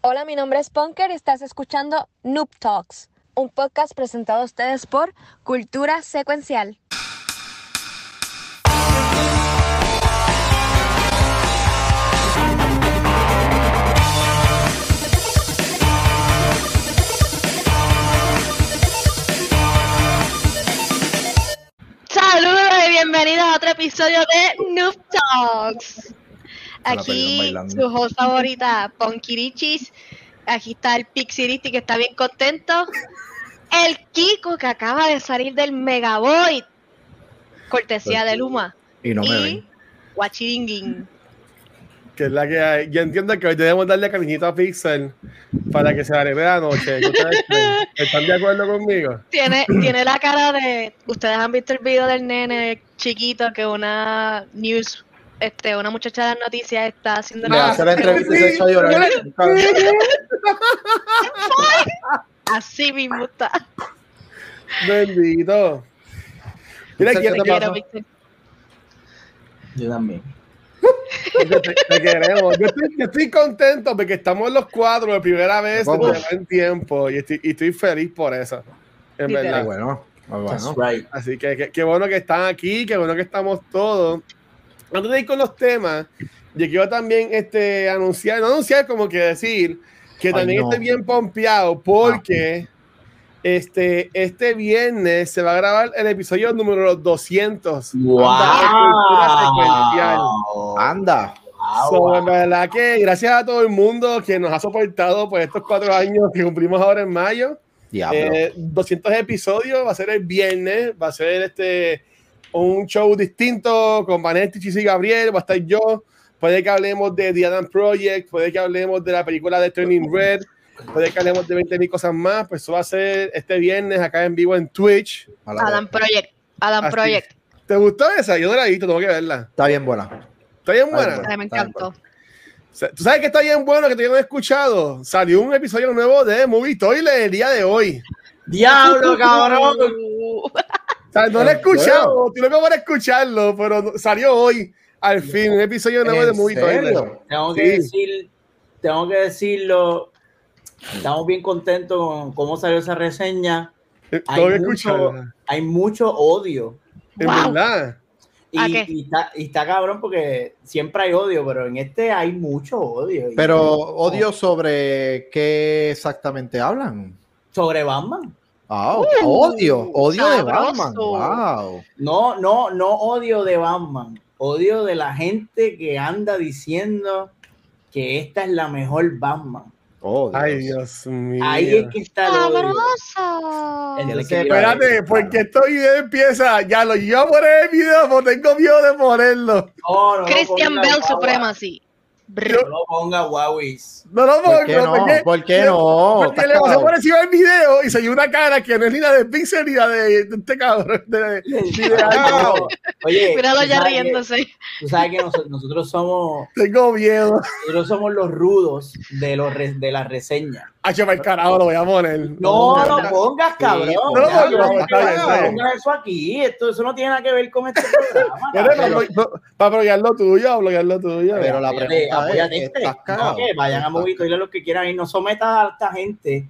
Hola, mi nombre es Punker y estás escuchando Noob Talks, un podcast presentado a ustedes por Cultura Secuencial. Saludos y bienvenidos a otro episodio de Noob Talks. Aquí su host favorita, Ponkirichis. Aquí está el Pixiristi que está bien contento. El Kiko que acaba de salir del Megaboy. Cortesía de Luma. Y no me ven. Guachiringuin. Que es la que hay. Yo entiendo que hoy debemos darle cariñito a Pixel para que se la noche. ¿Ustedes ¿Están de acuerdo conmigo? Tiene, tiene la cara de. Ustedes han visto el video del nene chiquito que una news este, una muchacha de las noticias está haciendo hace la entrevista y se echa a llorar. Así mismo está. Bendito. Mira, ¿Qué quiero, te pasa? Yo también. te, te queremos. Yo estoy, yo estoy contento porque estamos los cuatro de primera vez ¿Cómo? en buen tiempo y estoy, y estoy feliz por eso. En Literal. Ah, verdad. bueno. ah, bueno. Right. Así que- qué bueno que están aquí, qué bueno que estamos todos. Antes de ir con los temas, yo quiero también este, anunciar, no anunciar, como que decir que Ay, también no. estoy bien pompeado porque este, este viernes se va a grabar el episodio número 200. Wow. Anda. So, en verdad que gracias a todo el mundo que nos ha soportado por estos cuatro años que cumplimos ahora en mayo. Eh, 200 episodios, va a ser el viernes, va a ser este un show distinto con Vanetti, Chis y Gabriel, va a estar yo. Puede que hablemos de The Adam Project, puede que hablemos de la película de Turning Red, puede que hablemos de 20 mil cosas más. Pues eso va a ser este viernes acá en vivo en Twitch. Adam. Project. Adam Así. Project. ¿Te gustó esa? Yo no la he visto, tengo que verla. Está bien buena. Está bien Está buena. bien Ay, me encantó. ¿Tú sabes que está bien bueno que no he escuchado? Salió un episodio nuevo de Movie Toilet el día de hoy. Diablo, cabrón. O sea, no lo he escuchado, estoy loco por escucharlo, pero no- salió hoy, al fin, un episodio nuevo de ¿En Movie? Toilet. Tengo que Sí. decir, tengo que decirlo. Estamos bien contentos con cómo salió esa reseña. Eh, Hay Tengo que mucho, hay mucho odio. En Wow. verdad. Y, ¿A está, y está cabrón porque siempre hay odio, pero en este hay mucho odio. Pero odio sobre qué exactamente hablan. Sobre Batman. Uh, odio, odio de. Batman. Wow. No, no, no odio de Batman. Odio de la gente que anda diciendo que esta es la mejor Batman. Oh, Dios. Ay, Dios mío. Ahí es que está. ¡Sabroso! Entonces, Espérate, porque esto video empieza, ya lo iba a poner el video, pero tengo miedo de ponerlo. No, no lo Christian Bell guagua. Supremacy. No lo ponga Huawis. No lo pongo, ¿Por qué no? porque- ¿Por qué no? Porque le pasó por encima del video y se dio una cara que no es ni la de Pixel ni la de, de este cabrón. de- Oye, Míralo ya que- riéndose. Tú sabes que nos- nosotros somos tengo miedo. nosotros somos los rudos de los de la reseña. Para el carajo lo voy a poner. No, no, lo no. pongas, cabrón. no, no, no, no, está bien, está no bien. pongas eso aquí. Esto, eso no tiene nada que ver con este programa. Para, para bloquear lo tuyo, bloquear lo tuyo. Pero la pregunta apóyate es, este. ¿estás No, cagado? que vayan a Movito y lo que quieran y no sometas a esta gente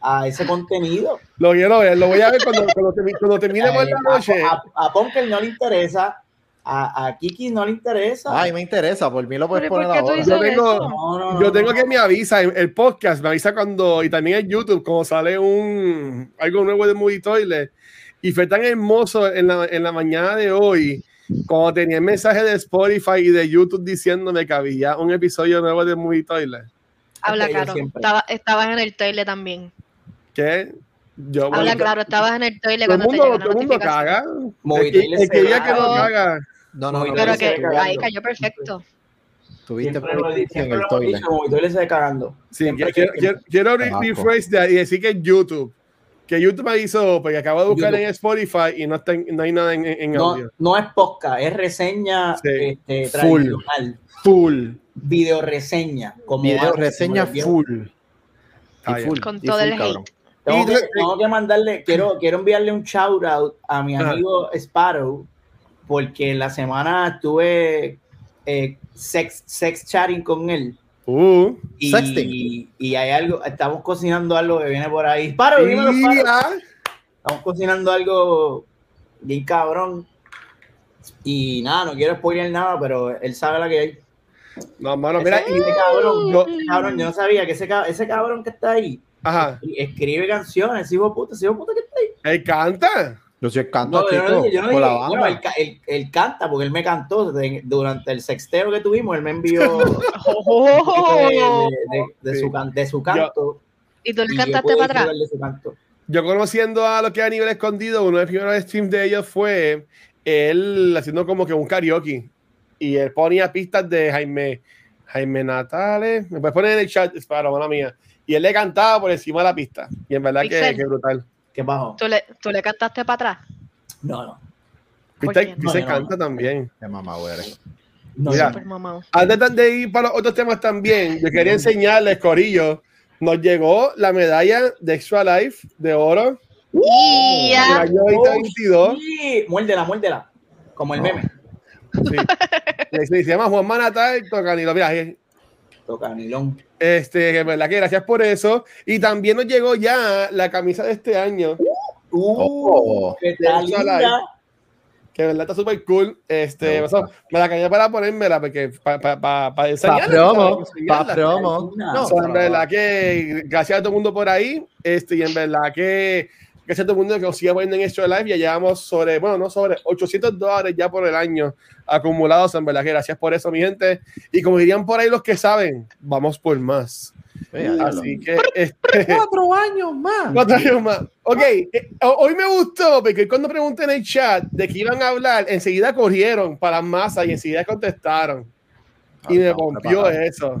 a ese contenido. Lo quiero ver, lo voy a ver cuando, cuando, termi- cuando termine por Eh, la noche. A, a, a Ponker no le interesa, a, a Kiki no le interesa. Ay, me interesa, por mí lo puedes Pero ¿y poner ahora. Yo tengo, eso? No, no, no, yo tengo no. que me avisa, el, el podcast me avisa cuando, y también en YouTube, cuando sale un algo nuevo de Movie Toilet. Y fue tan hermoso en la, en la mañana de hoy, cuando tenía el mensaje de Spotify y de YouTube diciéndome que había un episodio nuevo de Movie Toilet. Habla claro. Estaba, estabas en el toilet también. ¿Qué? Yo, Habla bueno, claro, estabas en el toilet todo el te mundo, llegó la todo el mundo notificación. caga. Movie El que, el que no caga. No, no, no. Pero que ahí cayó perfecto. Tuviste en lo el hemos toilet. dicho, Movie Toilet se cagando. Sí, quiero, rephrase de- y decir que es YouTube. Que YouTube me hizo, porque acabo de buscar YouTube. en Spotify y no, está en- no hay nada en, en No, audio. no es podcast, es reseña Sí. este, Full. tradicional. Full. Video reseña. Como Video antes, reseña como full. Ah, full. Con y todo full, el hate. cabrón. Tengo que, tengo que mandarle, quiero, quiero enviarle un shout out a mi amigo Sparrow, porque la semana estuve eh, sex, sex chatting con él Uh, Y, Sexting. y hay algo, estamos cocinando algo que viene por ahí. Paro, dímelo, paro. ya. Estamos cocinando algo bien cabrón. Y nada, no quiero spoiler nada, pero él sabe la que hay. No, mano, mira, ese, y- ese cabrón, yo- ese cabrón, yo no sabía que ese, ese cabrón que está ahí ajá, escribe canciones, hijo puta, hijo puta que está ahí. él canta. Yo soy el canto, No, yo yo no por la banda. bueno, él, él- él canta porque él me cantó de- durante el sexteo que tuvimos, él me envió de, de- de- de Sí. su, de su canto. ¿Y tú le yo cantaste para atrás? Yo conociendo a lo que es a nivel escondido, uno de los primeros streams de ellos fue él haciendo como que un karaoke. Y él ponía pistas de Jaime, Jaime Natales. Me puedes poner en el chat, es para mala mía. Y él le cantaba por encima de la pista. Y en verdad que, que brutal. ¿Qué bajo? ¿Tú le, ¿Tú le cantaste para atrás? No, no. ¿Por Viste, No, no. canta también. Qué mamá, güey. no Mira. Antes de ir para los otros temas también, yo quería enseñarles, Corillo, nos llegó la medalla de Extra Life de oro Y del ya. año 2022. Sí, muérdela, muérdela. Como el No. meme. Sí. Se, se llama Juan Manatal Tocanilo. Mira, eh, Toca nilón. Este, verdad que gracias por eso. Y también nos llegó ya la camisa de este año, Uh, Oh. que que en verdad está súper cool. Este, Me eso, me la cañé para ponérmela, porque para pa, pa, pa enseñarla, promo, para enseñarla. pa' promo. No, So, en verdad que gracias a todo el mundo por ahí, este, y en verdad que gracias a todo el mundo que nos sigue poniendo en Extra Live, ya llevamos sobre, bueno, no sobre 800 dólares ya por el año acumulados, en verdad que gracias por eso, mi gente, y como dirían por ahí los que saben, vamos por más. Así que, este, Cuatro años más. cuatro años más. Ok, eh, ho- hoy me gustó, porque cuando pregunté en el chat de que iban a hablar, enseguida corrieron para las masas y enseguida contestaron. Y me rompió eso.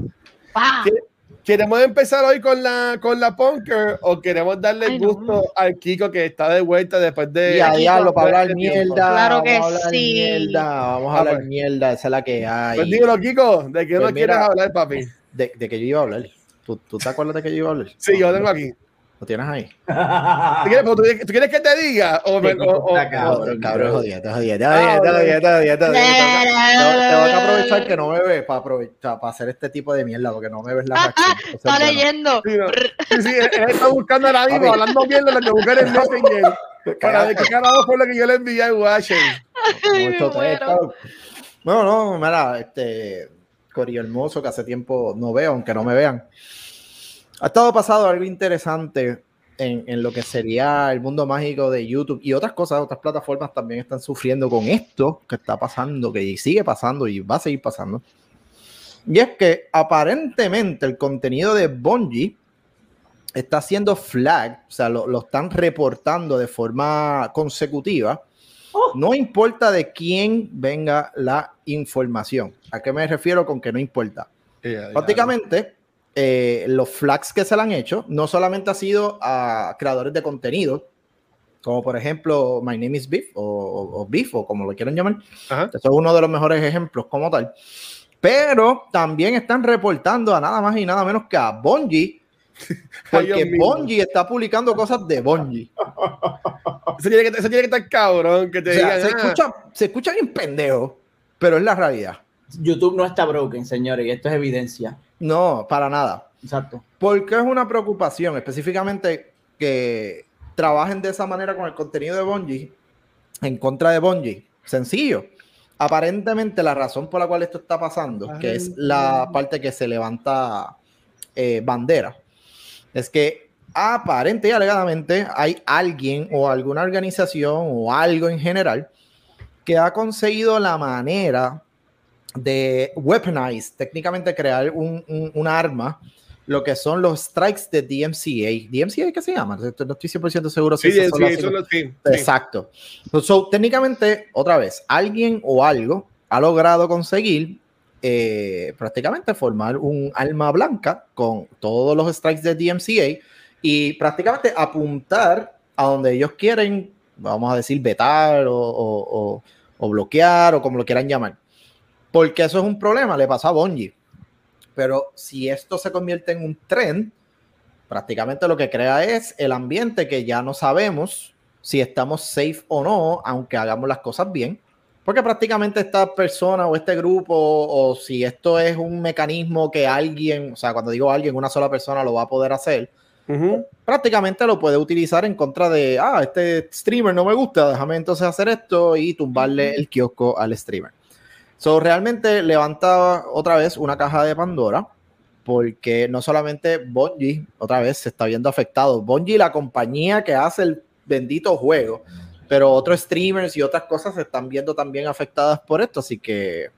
¿Queremos empezar hoy con la, con la Punker o queremos darle Ay, no. gusto al Kiko que está de vuelta después de. Y a diablo, para hablar mierda. Claro que vamos a hablar sí. mierda. Vamos a Ah, hablar pues. mierda. Esa es la que hay. Pues dímelo, Kiko, ¿de qué Pues no quieres hablar, papi? De, de que yo iba a hablar. ¿Tú, ¿Tú te acuerdas de que yo iba a hablar? Sí, yo lo tengo aquí. ¿Lo tienes ahí? ¿Tú quieres, tú, tú quieres que te diga? O, me- o- o- cabrón. Cabrón, jodida, te jodida, te jodida, te jodida, te que Tengo aprovechar que no me ves para aprovechar, para hacer este tipo de mierda, porque no me ves la reacción. Está leyendo. Sí, no. sí, sí, él, está buscando ahora mismo, Papi. hablando bien de lo que buscar en Messenger. Para ver qué carajo fue lo que yo le envié a texto. No, no, mira, este Corillo Hermoso que hace tiempo no veo, aunque no me vean. Ha estado pasado algo interesante en, en lo que sería el mundo mágico de YouTube y otras cosas, otras plataformas también están sufriendo con esto que está pasando, que sigue pasando y va a seguir pasando. Y es que aparentemente el contenido de Bungie está siendo flag, o sea, lo, lo están reportando de forma consecutiva. No importa de quién venga la información. ¿A qué me refiero con que no importa? Prácticamente, eh, los flags que se le han hecho no solamente ha sido a creadores de contenido, como por ejemplo My Name is Beef o, o- o Beef o como lo quieran llamar. Ajá. Eso es uno de los mejores ejemplos como tal. Pero también están reportando a nada más y nada menos que a Bungie, porque. Bungie está publicando cosas de Bungie. Eso tiene, que, eso tiene que estar cabrón, que te O sea, digan. se, ah, escucha, se escucha bien pendejo, pero es la realidad. YouTube no está broken, señores, y esto es evidencia. No, para nada. Exacto. Porque es una preocupación, específicamente que trabajen de esa manera con el contenido de Bungie en contra de Bungie. Sencillo. Aparentemente la razón por la cual esto está pasando, que es la parte que se levanta eh, bandera, es que aparente y alegadamente hay alguien o alguna organización o algo en general que ha conseguido la manera de weaponize, técnicamente crear un, un, un arma, lo que son los strikes de DMCA. ¿DMCA qué se llama? No estoy 100% seguro si Sí, esas sí, son las eso lo- sí, sí. Exacto. So, técnicamente, otra vez, alguien o algo ha logrado conseguir eh, prácticamente formar un alma blanca con todos los strikes de DMCA y prácticamente apuntar a donde ellos quieren, vamos a decir, vetar o, o- o- o bloquear o como lo quieran llamar. Porque eso es un problema, le pasó a Bungie. Pero si esto se convierte en un trend, prácticamente lo que crea es el ambiente que ya no sabemos si estamos safe o no, aunque hagamos las cosas bien. Porque prácticamente esta persona o este grupo, o si esto es un mecanismo que alguien, o sea, cuando digo alguien, una sola persona lo va a poder hacer, prácticamente lo puede utilizar en contra de, ah, este streamer no me gusta, déjame entonces hacer esto y tumbarle el kiosco al streamer. So, realmente levanta otra vez una caja de Pandora, porque no solamente Bungie, otra vez se está viendo afectado. Bungie, la compañía que hace el bendito juego, pero otros streamers y otras cosas se están viendo también afectadas por esto, así que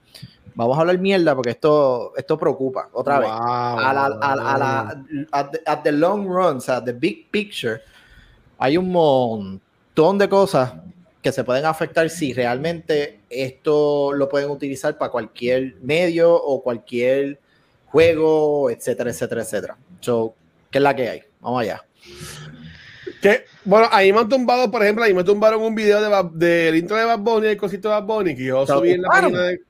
vamos a hablar mierda porque esto, esto preocupa otra vez. A la, a, la, at the, long run, o sea, the big picture, hay un montón de cosas que se pueden afectar si realmente esto lo pueden utilizar para cualquier medio o cualquier juego, etcétera, etcétera, etcétera. So, ¿qué es la que hay? Vamos allá. Que, bueno, ahí me han tumbado, por ejemplo, ahí me tumbaron un video del de, intro de Bad Bunny, el cosito de Bad Bunny, que yo subí en la página de,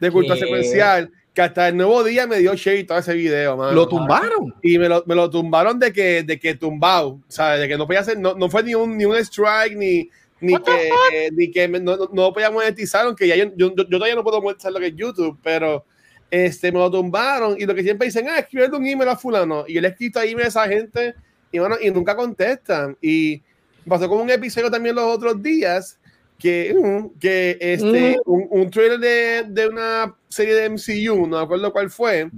de cultura secuencial, que hasta el nuevo día me dio shade todo ese video. ¿Lo tumbaron? Y me lo, me lo tumbaron de que, de que tumbado, ¿sabes? De que no podía hacer, no, no fue ni un, ni un strike, ni, ni que, ni que no, no, podía monetizar, aunque ya yo, yo, yo, todavía no puedo monetizar lo que es YouTube, pero este, me lo tumbaron y lo que siempre dicen, ah, escribe un email a fulano. Y yo le he escrito email a esa gente y, bueno, y nunca contestan. Y pasó con un episodio también los otros días que, mm, que este, mm. un, un, trailer de, de, una serie de MCU, no me acuerdo cuál fue.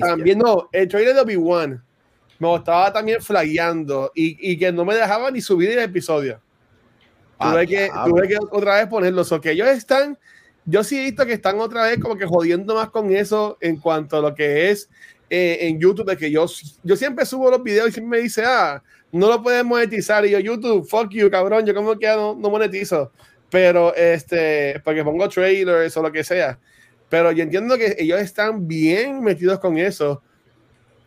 también no, el trailer de Obi-Wan me estaba también flagueando y, y, que no me dejaba ni subir el episodio. Tuve, ah, que, tuve que otra vez ponerlos. O que ellos están yo sí he visto que están otra vez como que jodiendo más con eso en cuanto a lo que es eh, en YouTube, de que yo, yo siempre subo los videos y siempre me dice, ah, no lo puedes monetizar. Y yo, YouTube, fuck you, cabrón, yo como que no, no monetizo. Pero, este, porque pongo trailers o lo que sea. Pero yo entiendo que ellos están bien metidos con eso.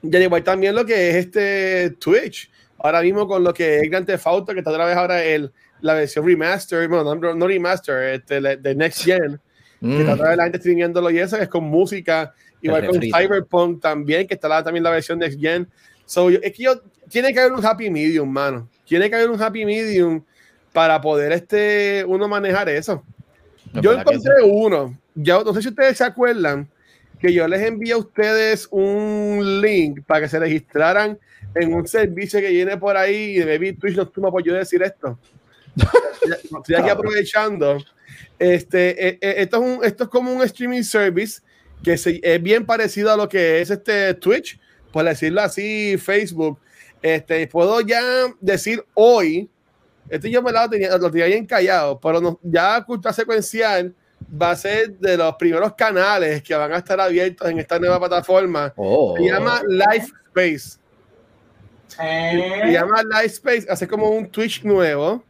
Y igual también lo que es este Twitch. Ahora mismo con lo que es Grand Theft Auto, que está otra vez ahora el, la versión remaster, bueno, no, no remaster, este, de Next Gen que está otra vez la gente streamiéndolo y eso, es con música, igual con Cyberpunk también, que está también la versión de Gen. So, es que yo, tiene que haber un happy medium, mano. Tiene que haber un happy medium para poder este, uno manejar eso. yo encontré uno, ya, no sé si ustedes se acuerdan, que yo les envié a ustedes un link para que se registraran en un servicio que viene por ahí y de Twitch no toma por yo decir esto. Estoy aquí aprovechando este, eh, eh, esto, es un, esto es como un streaming service que es bien parecido a lo que es este Twitch, por decirlo así, Facebook. Este, puedo ya decir hoy, este yo me lo tenía, lo tenía bien callado, pero no, ya Cultura Secuencial va a ser de los primeros canales que van a estar abiertos en esta nueva plataforma. Oh. Se llama Live Space. Se eh. llama Live Space, hace como un Twitch nuevo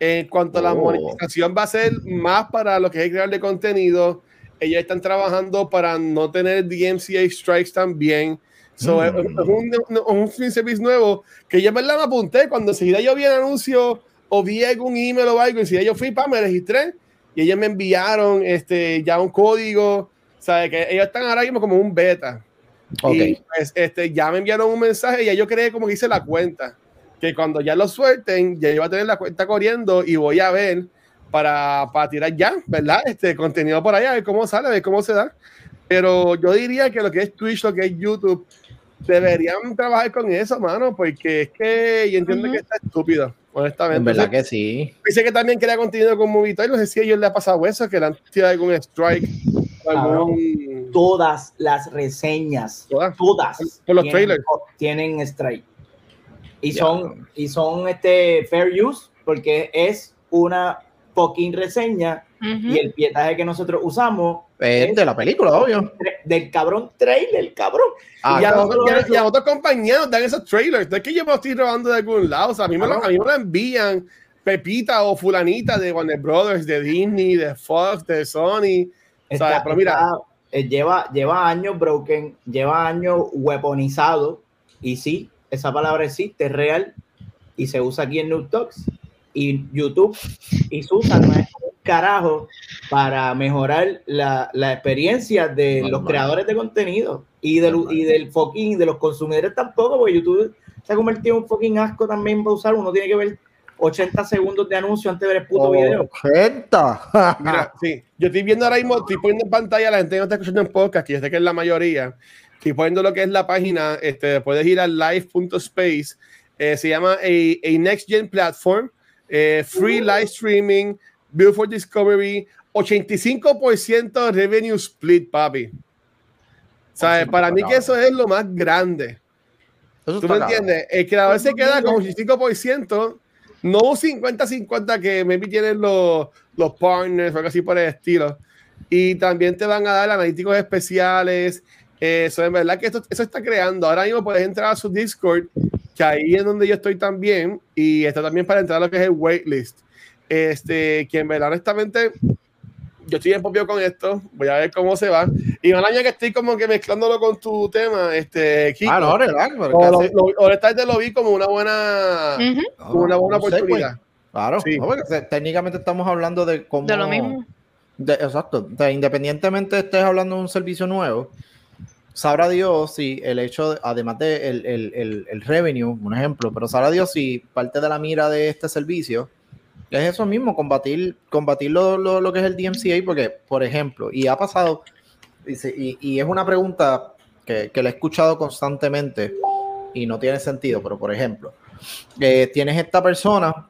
en cuanto a la oh. monetización va a ser más para lo que es crear de contenido. Ellos están trabajando para no tener DMCA strikes también. So, es, un, un, service nuevo que yo me la apunté cuando enseguida yo vi el anuncio o vi algún email o algo, enseguida yo fui, para me registré y ellos me enviaron este, ya un código. ¿Sabe? Que ellos están ahora mismo como un beta. Okay. Y pues, este, ya me enviaron un mensaje y ya yo creé como que hice la cuenta que cuando ya lo suelten, ya iba a tener la cuenta corriendo y voy a ver para, para tirar ya, ¿verdad? Este contenido por allá, a ver cómo sale, a ver cómo se da. Pero yo diría que lo que es Twitch, lo que es YouTube, deberían trabajar con eso, mano, porque es que yo entiendo que está estúpido, honestamente. En verdad que sí. Dice que también crea contenido con Movitoy, no sé si a ellos le ha pasado eso, que le han tirado algún strike. Algún... Todas las reseñas, todas, todas por los trailers. tienen strike. Y son, y son este fair use porque es una fucking reseña y el pietaje que nosotros usamos es de la película, obvio. Del cabrón trailer, cabrón. Ah, y, a nosotros, y, a otros compañeros dan esos trailers. No es que yo me estoy robando de algún lado. O sea, a mí, me, lo, a mí me lo envían Pepita o Fulanita de Warner Brothers, de Disney, de Fox, de Sony. pero mira. Eh, lleva, lleva años broken, lleva años weaponizado. Y sí, esa palabra existe, es real y se usa aquí en Noob Talks y YouTube y Susan no es un carajo para mejorar la, la experiencia de los creadores de contenido y del, y del fucking de los consumidores tampoco, porque YouTube se ha convertido en un fucking asco también para usar, uno tiene que ver 80 segundos de anuncio antes de ver el puto video. 80. Mira, sí, yo estoy viendo ahora mismo, estoy poniendo en pantalla, la gente no está escuchando en podcast, que yo sé que es la mayoría. Estoy poniendo lo que es la página, este, puedes ir a live.space, eh, se llama a, a, Next Gen Platform, eh, Free Live Streaming, Build for Discovery, 85% revenue split, papi. ¿Sabes? Para mí que eso es lo más grande. ¿Tú me entiendes? El creador se queda con 85%, no un 50-50 que maybe tienen los, los partners o algo así por el estilo. Y también te van a dar analíticos especiales. Eso, en verdad que esto, eso está creando. Ahora mismo puedes entrar a su Discord, que ahí es donde yo estoy también. Y está también para entrar a lo que es el waitlist. Este, que en verdad, honestamente, yo estoy en popio con esto, voy a ver cómo se va. Y un año que estoy como que mezclándolo con tu tema, este, Kiko, ah, no, relax, ahorita lo vi como una buena, una buena pues. oportunidad. Claro, sí. técnicamente estamos hablando de cómo... De lo mismo. exacto, independientemente estés hablando de un servicio nuevo, sabrá Dios si el hecho, además de el, el, el, revenue, un ejemplo, pero sabrá Dios si parte de la mira de este servicio es eso mismo, combatir, combatir lo, lo, que es el DMCA, porque, por ejemplo, y ha pasado, y, y es una pregunta que, que la he escuchado constantemente y no tiene sentido, pero por ejemplo, eh, tienes esta persona,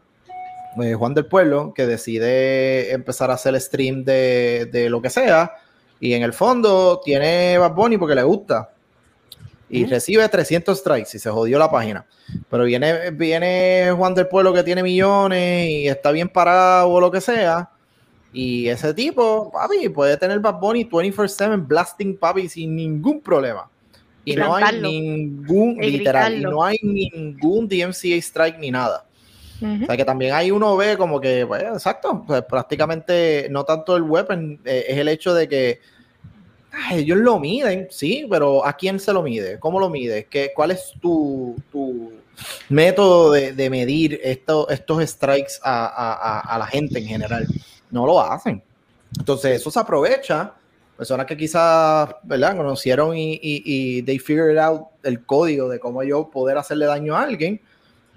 eh, Juan del Pueblo, que decide empezar a hacer stream de, de, lo que sea, y en el fondo tiene Bad Bunny porque le gusta, y recibe 300 strikes y se jodió la página. Pero viene, viene Juan del Pueblo que tiene millones y está bien parado o lo que sea. Y ese tipo, papi, puede tener Bad Bunny 24-7 blasting, papi, sin ningún problema. Y no hay ningún, literal, y no hay ningún DMCA strike ni nada. O sea que también hay uno ve como que, pues, exacto, pues prácticamente no tanto el weapon, eh, es el hecho de que ellos lo miden, sí, pero ¿a quién se lo mide? ¿Cómo lo mide? ¿Qué, ¿Cuál es tu, tu método de, de medir esto, estos strikes a, a, a, la gente en general? No lo hacen. Entonces, eso se aprovecha. Personas que quizás, ¿verdad? Conocieron y, y, y they figured out el código de cómo yo poder hacerle daño a alguien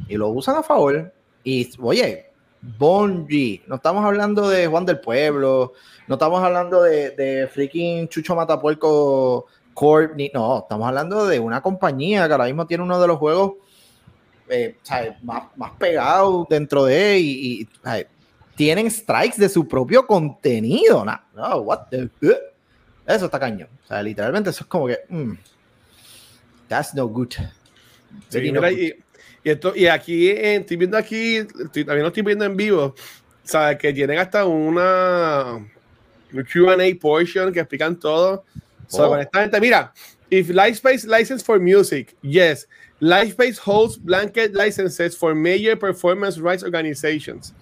y lo usan a favor. Y, oye, Bonji, no estamos hablando de Juan del Pueblo, no estamos hablando de, de freaking Chucho Matapuerco Corp, ni, no, estamos hablando de una compañía que ahora mismo tiene uno de los juegos eh, más, más pegados dentro de y, y tienen strikes de su propio contenido. no, what the, eso está cañón. O sea, literalmente eso es como que, mm, that's no good. Sí, y, esto, y aquí, eh, estoy viendo aquí, también lo estoy viendo en vivo, sabes que tienen hasta una QA portion que explican todo. Oh. mira, if Lightspace license for music, yes. Lightspace holds blanket licenses for major performance rights organizations.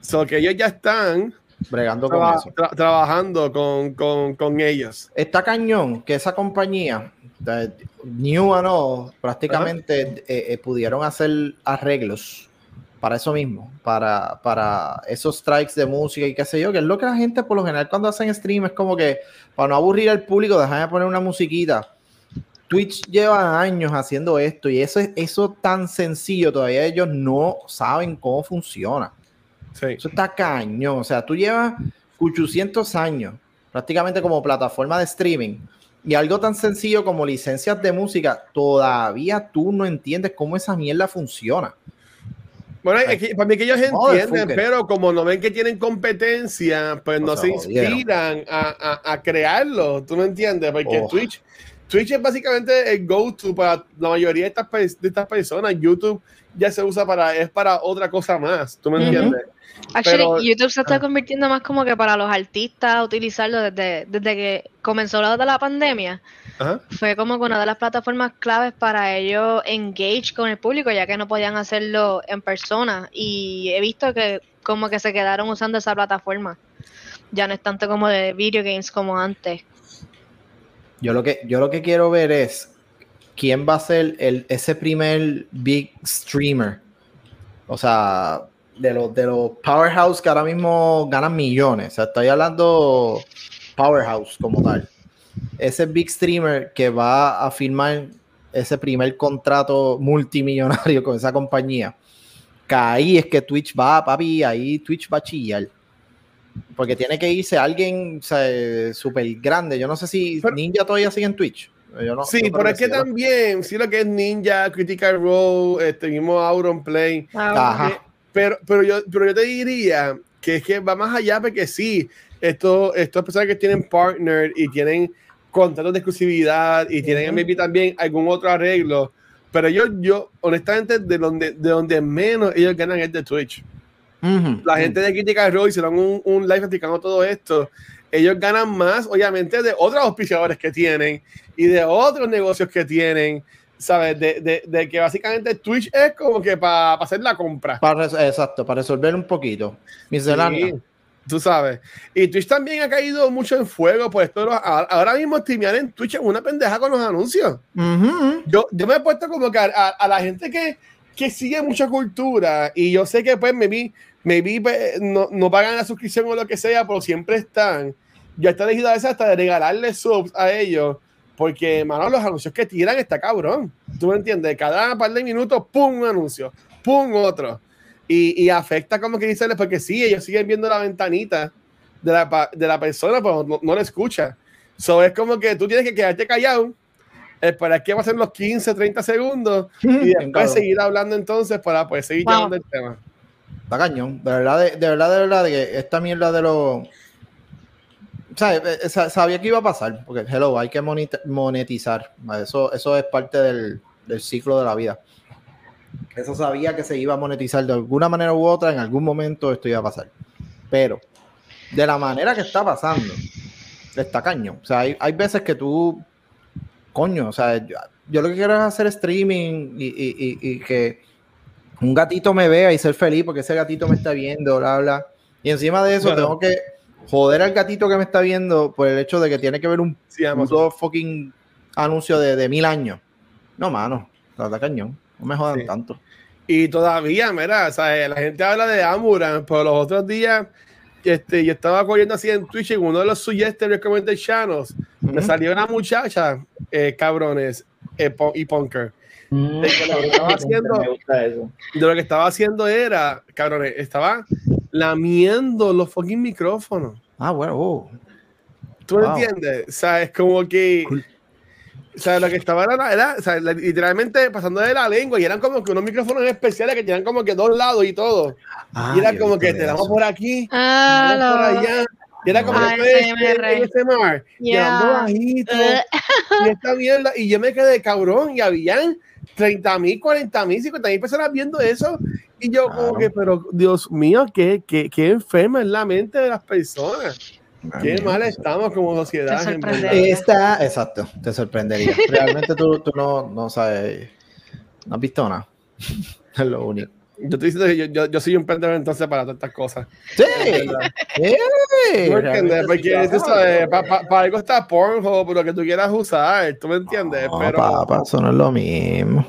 So que ellos ya están bregando con eso. trabajando con, con, con, ellos. Está cañón que esa compañía, New and All, prácticamente eh, eh, pudieron hacer arreglos para eso mismo, para, para esos strikes de música y qué sé yo, que es lo que la gente por lo general cuando hacen stream es como que para no aburrir al público, dejan de poner una musiquita. Twitch lleva años haciendo esto y eso es eso tan sencillo, todavía ellos no saben cómo funciona. Eso está cañón, o sea, tú llevas 800 años prácticamente como plataforma de streaming y algo tan sencillo como licencias de música, todavía tú no entiendes cómo esa mierda funciona. Bueno, para mí que ellos entienden, pero como no ven que tienen competencia, pues no, se inspiran a, a, a, crearlo. ¿Tú no entiendes? Porque oh. Twitch, Twitch es básicamente el go-to para la mayoría de estas, de estas personas. YouTube ya se usa para, es para otra cosa más. ¿Tú me entiendes? Actually, YouTube se está ah. convirtiendo más como que para los artistas utilizarlo desde, desde que comenzó la, de la pandemia. Fue como que una de las plataformas claves para ellos engage con el público, ya que no podían hacerlo en persona. Y he visto que como que se quedaron usando esa plataforma. Ya no es tanto como de video games como antes. Yo lo que, yo lo que quiero ver es quién va a ser el, ese primer big streamer. O sea, de los, de los powerhouse que ahora mismo ganan millones. O sea, estoy hablando powerhouse como tal ese big streamer que va a firmar ese primer contrato multimillonario con esa compañía, que ahí es que Twitch va, papi, ahí Twitch va a chillar. Porque tiene que irse alguien súper grande. Yo no sé si Ninja todavía sigue en Twitch. sí, pero es que también, sí lo que es Ninja, Critical Role, este mismo Auron Play. Ajá. Pero, pero, yo, pero yo te diría que es que va más allá porque sí, esto, estas personas que tienen partner y tienen contratos de exclusividad y tienen maybe también algún otro arreglo, pero yo, yo honestamente, de donde, de donde menos ellos ganan es de Twitch. La gente de Critical Role hicieron un, un live explicando todo esto. Ellos ganan más, obviamente, de otros auspiciadores que tienen y de otros negocios que tienen. ¿sabes? De, de, de, que básicamente Twitch es como que para hacer la compra. Para, exacto, para resolver un poquito. Miscelánea. Sí, tú sabes. Y Twitch también ha caído mucho en fuego por esto. ahora mismo streamear en Twitch es una pendeja con los anuncios. yo, yo me he puesto como que a, a, la gente que, que sigue mucha cultura y yo sé que pues maybe, maybe pues, no, no pagan la suscripción o lo que sea, pero siempre están. Ya está elegido a veces hasta de regalarle subs a ellos porque, mano, los anuncios que tiran está cabrón. ¿Tú me entiendes? Cada par de minutos, ¡pum! un anuncio, ¡pum! otro. Y, y afecta como que dicen, porque sí, ellos siguen viendo la ventanita de la, de la persona, pero no, no la escucha. So, es como que tú tienes que quedarte callado, esperar que pasen los 15, 30 segundos y después seguir hablando entonces para poder seguir llevando el tema. Está cañón. De verdad, de, de verdad, de verdad, de que esta mierda de los eh, eh, sabía que iba a pasar, porque hello, hay que monetizar. Eso, eso es parte del, ciclo de la vida. Eso sabía que se iba a monetizar de alguna manera u otra, en algún momento esto iba a pasar. Pero, de la manera que está pasando, está caño. O sea, hay, veces que tú, coño, o sea, yo, lo que quiero es hacer streaming y, que un gatito me vea y ser feliz porque ese gatito me está viendo, bla, bla. Y encima de eso tengo que joder al gatito que me está viendo por el hecho de que tiene que ver un, sí, fucking anuncio de, mil años. No, mano, está cañón. No me jodan tanto. Y todavía, mira, o sea, la gente habla de Amuran, pero los otros días este, yo estaba corriendo así en Twitch en uno de los suggested recommended channels. Me salió una muchacha, eh, cabrones, eh, y punker. Mm. De, lo que estaba haciendo, de lo que estaba haciendo era, cabrones, estaba lamiendo los fucking micrófonos. Ah, bueno. Oh. ¿Tú me entiendes? O sea, es como que. O sea, lo que estaba era, o sea, literalmente pasando de la lengua y eran como que unos micrófonos especiales que tenían como que dos lados y todo. y era como que te damos por aquí, ah, por allá. Y era como ah, que ASMR, yeah. bajito, y esta mierda, y yo me quedé cabrón, y habían 30 mil, 40 mil, 50 mil personas viendo eso. Y yo, como que, pero Dios mío, qué, qué, qué enferma es la mente de las personas. Qué mal estamos como sociedad. Está, exacto, te sorprendería. Realmente tú, tú no, no sabes, no has visto nada. es lo único. Yo estoy diciendo que yo, yo, yo, soy un pendejo entonces para todas estas cosas. Sí. sí ¿Tú me entiendes? Porque tú sabes, para pa, pa algo está Pornhub, pero que tú quieras usar, ¿tú me entiendes? No, pero... papá, eso no es lo mismo.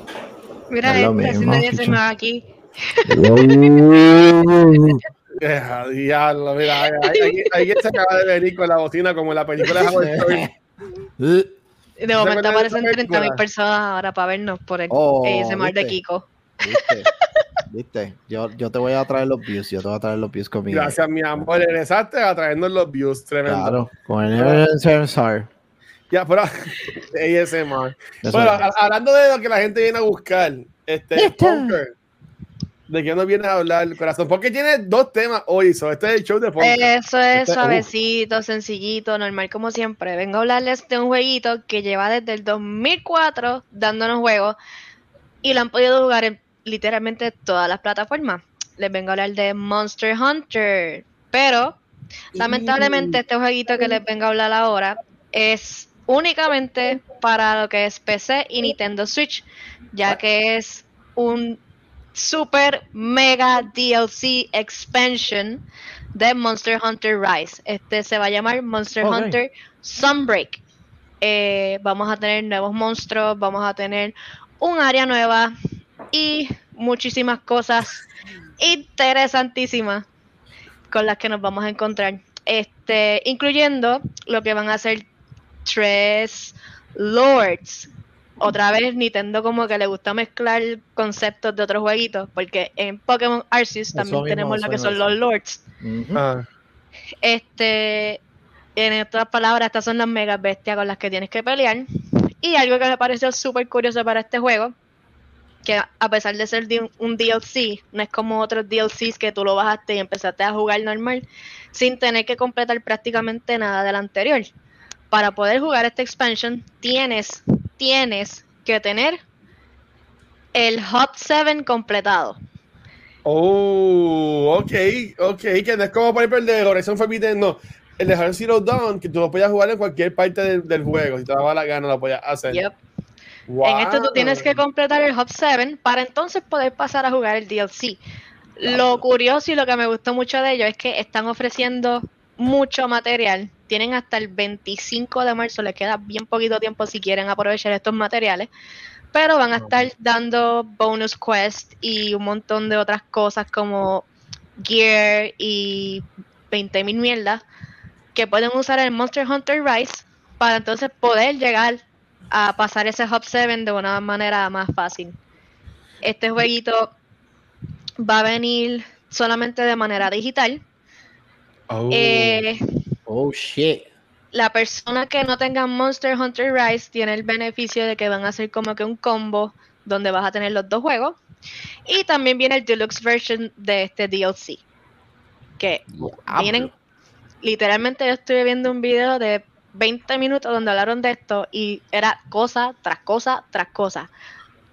Mira, no es lo mismo. se me aquí. Deja, diablo, mira, alguien se acaba de venir con la bocina como en la película de Howard Story. De momento aparecen 30.000 personas ahora para vernos por el oh, ASMR de Kiko. ¿Viste? ¿Viste? Yo, yo te voy a traer los views, yo te voy a traer los views conmigo. Gracias, mi amor. Regresaste a traernos los views, tremendo. Claro, con el ASMR. Ya, pero ASMR. Bueno, hablando de lo que la gente viene a buscar, este, Punker, ¿de qué nos viene a hablar, corazón? Porque tiene dos temas hoy, so, este es el show de Punker. Eso es este, suavecito, sencillito, normal como siempre. Vengo a hablarles de un jueguito que lleva desde el 2004 dándonos juegos y lo han podido jugar en literalmente todas las plataformas. Les vengo a hablar de Monster Hunter, pero lamentablemente este jueguito que les vengo a hablar ahora es únicamente para lo que es PC y Nintendo Switch, ya que es un super mega DLC expansion de Monster Hunter Rise. Este se va a llamar Monster Hunter Sunbreak. Eh, vamos a tener nuevos monstruos, vamos a tener un área nueva, y muchísimas cosas interesantísimas con las que nos vamos a encontrar. Este, incluyendo lo que van a ser tres lords otra vez Nintendo como que le gusta mezclar conceptos de otros jueguitos, porque en Pokémon Arceus también tenemos lo que son los Lords. Ah, Este, en otras palabras, estas son las mega bestias con las que tienes que pelear. Y algo que me pareció súper curioso para este juego, que a pesar de ser un, un DLC, no es como otros DLCs que tú lo bajaste y empezaste a jugar normal, sin tener que completar prácticamente nada del anterior. Para poder jugar esta expansion, tienes, tienes que tener el Hot 7 completado. Oh, ok, ok, que no es como por ejemplo el de Horizon Forbidden, no. El de Horizon Zero Dawn, que tú lo podías jugar en cualquier parte del, del juego, si te daba la gana lo podías hacer. Yep. Wow. En esto tú tienes que completar el Hub 7 para entonces poder pasar a jugar el DLC. Lo curioso y lo que me gustó mucho de ello es que están ofreciendo mucho material. Tienen hasta el 25 de marzo, les queda bien poquito tiempo si quieren aprovechar estos materiales. Pero van a estar dando bonus quest y un montón de otras cosas como gear y 20.000 mierdas que pueden usar en Monster Hunter Rise para entonces poder llegar a pasar ese Hub 7 de una manera más fácil. Este jueguito va a venir solamente de manera digital. Oh. Eh, Oh shit. la persona que no tenga Monster Hunter Rise tiene el beneficio de que van a hacer como que un combo donde vas a tener los dos juegos. Y también viene el deluxe version de este DLC. Que vienen, literalmente yo estuve viendo un video de 20 minutos donde hablaron de esto y era cosa tras cosa tras cosa.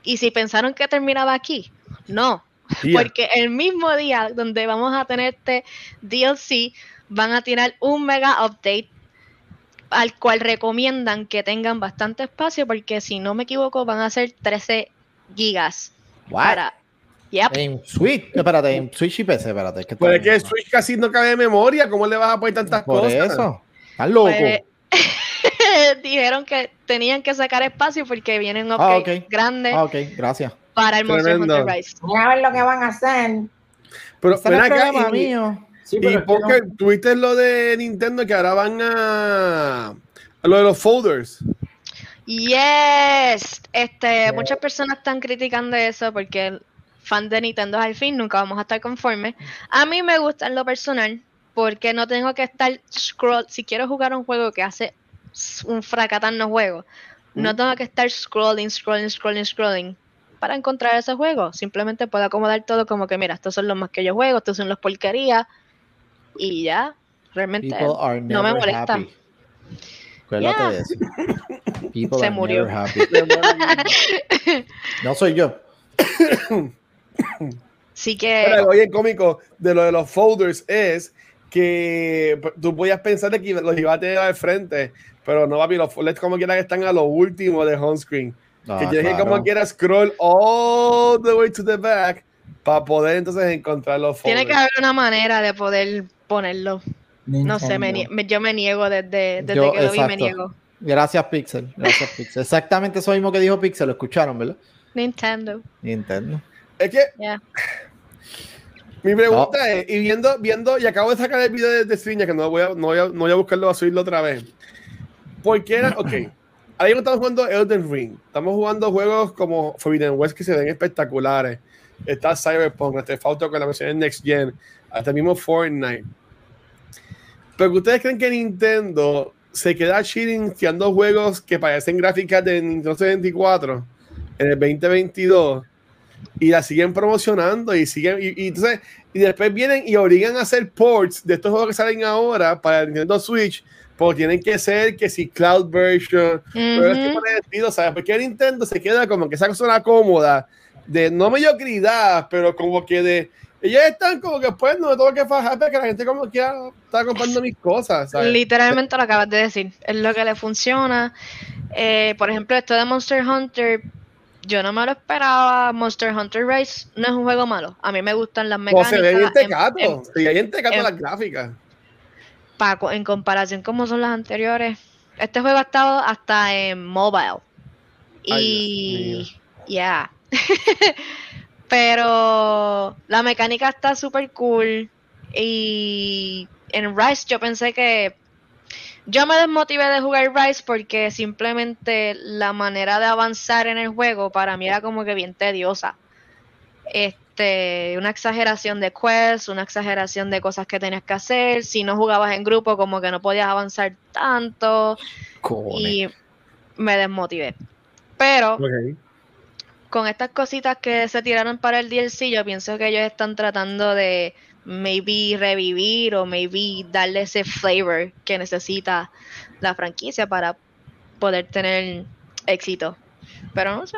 Y si pensaron que terminaba aquí, no. Porque el mismo día donde vamos a tener este DLC, van a tirar un mega update al cual recomiendan que tengan bastante espacio porque si no me equivoco van a ser 13 gigas What? para Yep. En Switch, espérate, en Switch y PC, espérate. Que Pero es que el Switch casi no cabe de memoria, ¿cómo le vas a poner tantas Por cosas? eso. Estás loco. Pues, dijeron que tenían que sacar espacio porque vienen Ah, upgrades grandes Ah, ok, gracias. para el Monster Tremendo. Hunter Rise. A ver lo que van a hacer. Pero ven es acá y, mío. Sí, y porque no- tuviste lo de Nintendo que ahora van a, a lo de los folders. Yes, este, muchas personas están criticando eso porque el fan de Nintendo es al fin, nunca vamos a estar conformes. A mí me gusta en lo personal porque no tengo que estar scroll, si quiero jugar un juego que hace un fracatán no juego, no tengo que estar scrolling, scrolling, scrolling, scrolling para encontrar ese juego. Simplemente puedo acomodar todo como que mira, estos son los más que yo juego, estos son los porquerías y ya, realmente no me molesta. happy. Yeah. de eso. People Se are murió. never happy. No soy yo. Así que Pero oye, el cómico de lo de los folders es que tú podías pensar de que los ibas a tener al frente, pero no, papi, los folders como quiera que están a lo último de home screen. Ah, que tienes que claro. como quiera scroll all the way to the back para poder entonces encontrar los folders. Tiene que haber una manera de poder ponerlo. No sé, me me- yo me niego desde, desde Yo, que lo vi, me niego. Gracias, Pixel. Gracias, Pixel. Exactamente eso mismo que dijo Pixel, lo escucharon, ¿verdad? Nintendo. Nintendo. Es que Ya. Mi pregunta es, y viendo, viendo, y acabo de sacar el video de, de Striña, que no voy, a, no, voy a, no voy a buscarlo, a subirlo otra vez. ¿Por qué era? Ok. Mismo estamos jugando Elden Ring. Estamos jugando juegos como Forbidden West que se ven espectaculares. Está Cyberpunk, este Auto con la versión en Next Gen, hasta el mismo Fortnite. Pero que ustedes creen que Nintendo se queda cheating tirando juegos que parecen gráficas de Nintendo 64 en el 2022 y la siguen promocionando y siguen y, y entonces y después vienen y obligan a hacer ports de estos juegos que salen ahora para el Nintendo Switch porque tienen que ser que si cloud version pero es Ujú. por el estilo, ¿sabes? Porque Nintendo se queda como que esa cosa cómoda de no mediocridad, pero como que de ellos están como que pues no me tengo que fajar porque la gente como quiera está comprando mis cosas, ¿sabes? Literalmente lo acabas de decir. Es lo que le funciona. Eh, por ejemplo, esto de Monster Hunter, yo no me lo esperaba. Monster Hunter Rise no es un juego malo. A mí me gustan las O mecánicas. se ve bien en- tecato, en- se ve bien tecato en- las gráficas. pa- en comparación como son las anteriores. Este juego ha estado hasta en mobile. Ay, Y ya. Pero la mecánica está súper cool. Y en Rise yo pensé que Yo me desmotivé de jugar Rise porque simplemente la manera de avanzar en el juego para mí era como que bien tediosa. Este, una exageración de quests, una exageración de cosas que tenías que hacer. Si no jugabas en grupo, como que no podías avanzar tanto. Y me desmotivé. Pero con estas cositas que se tiraron para el DLC, yo pienso que ellos están tratando de maybe revivir o maybe darle ese flavor que necesita la franquicia para poder tener éxito. Pero no sé.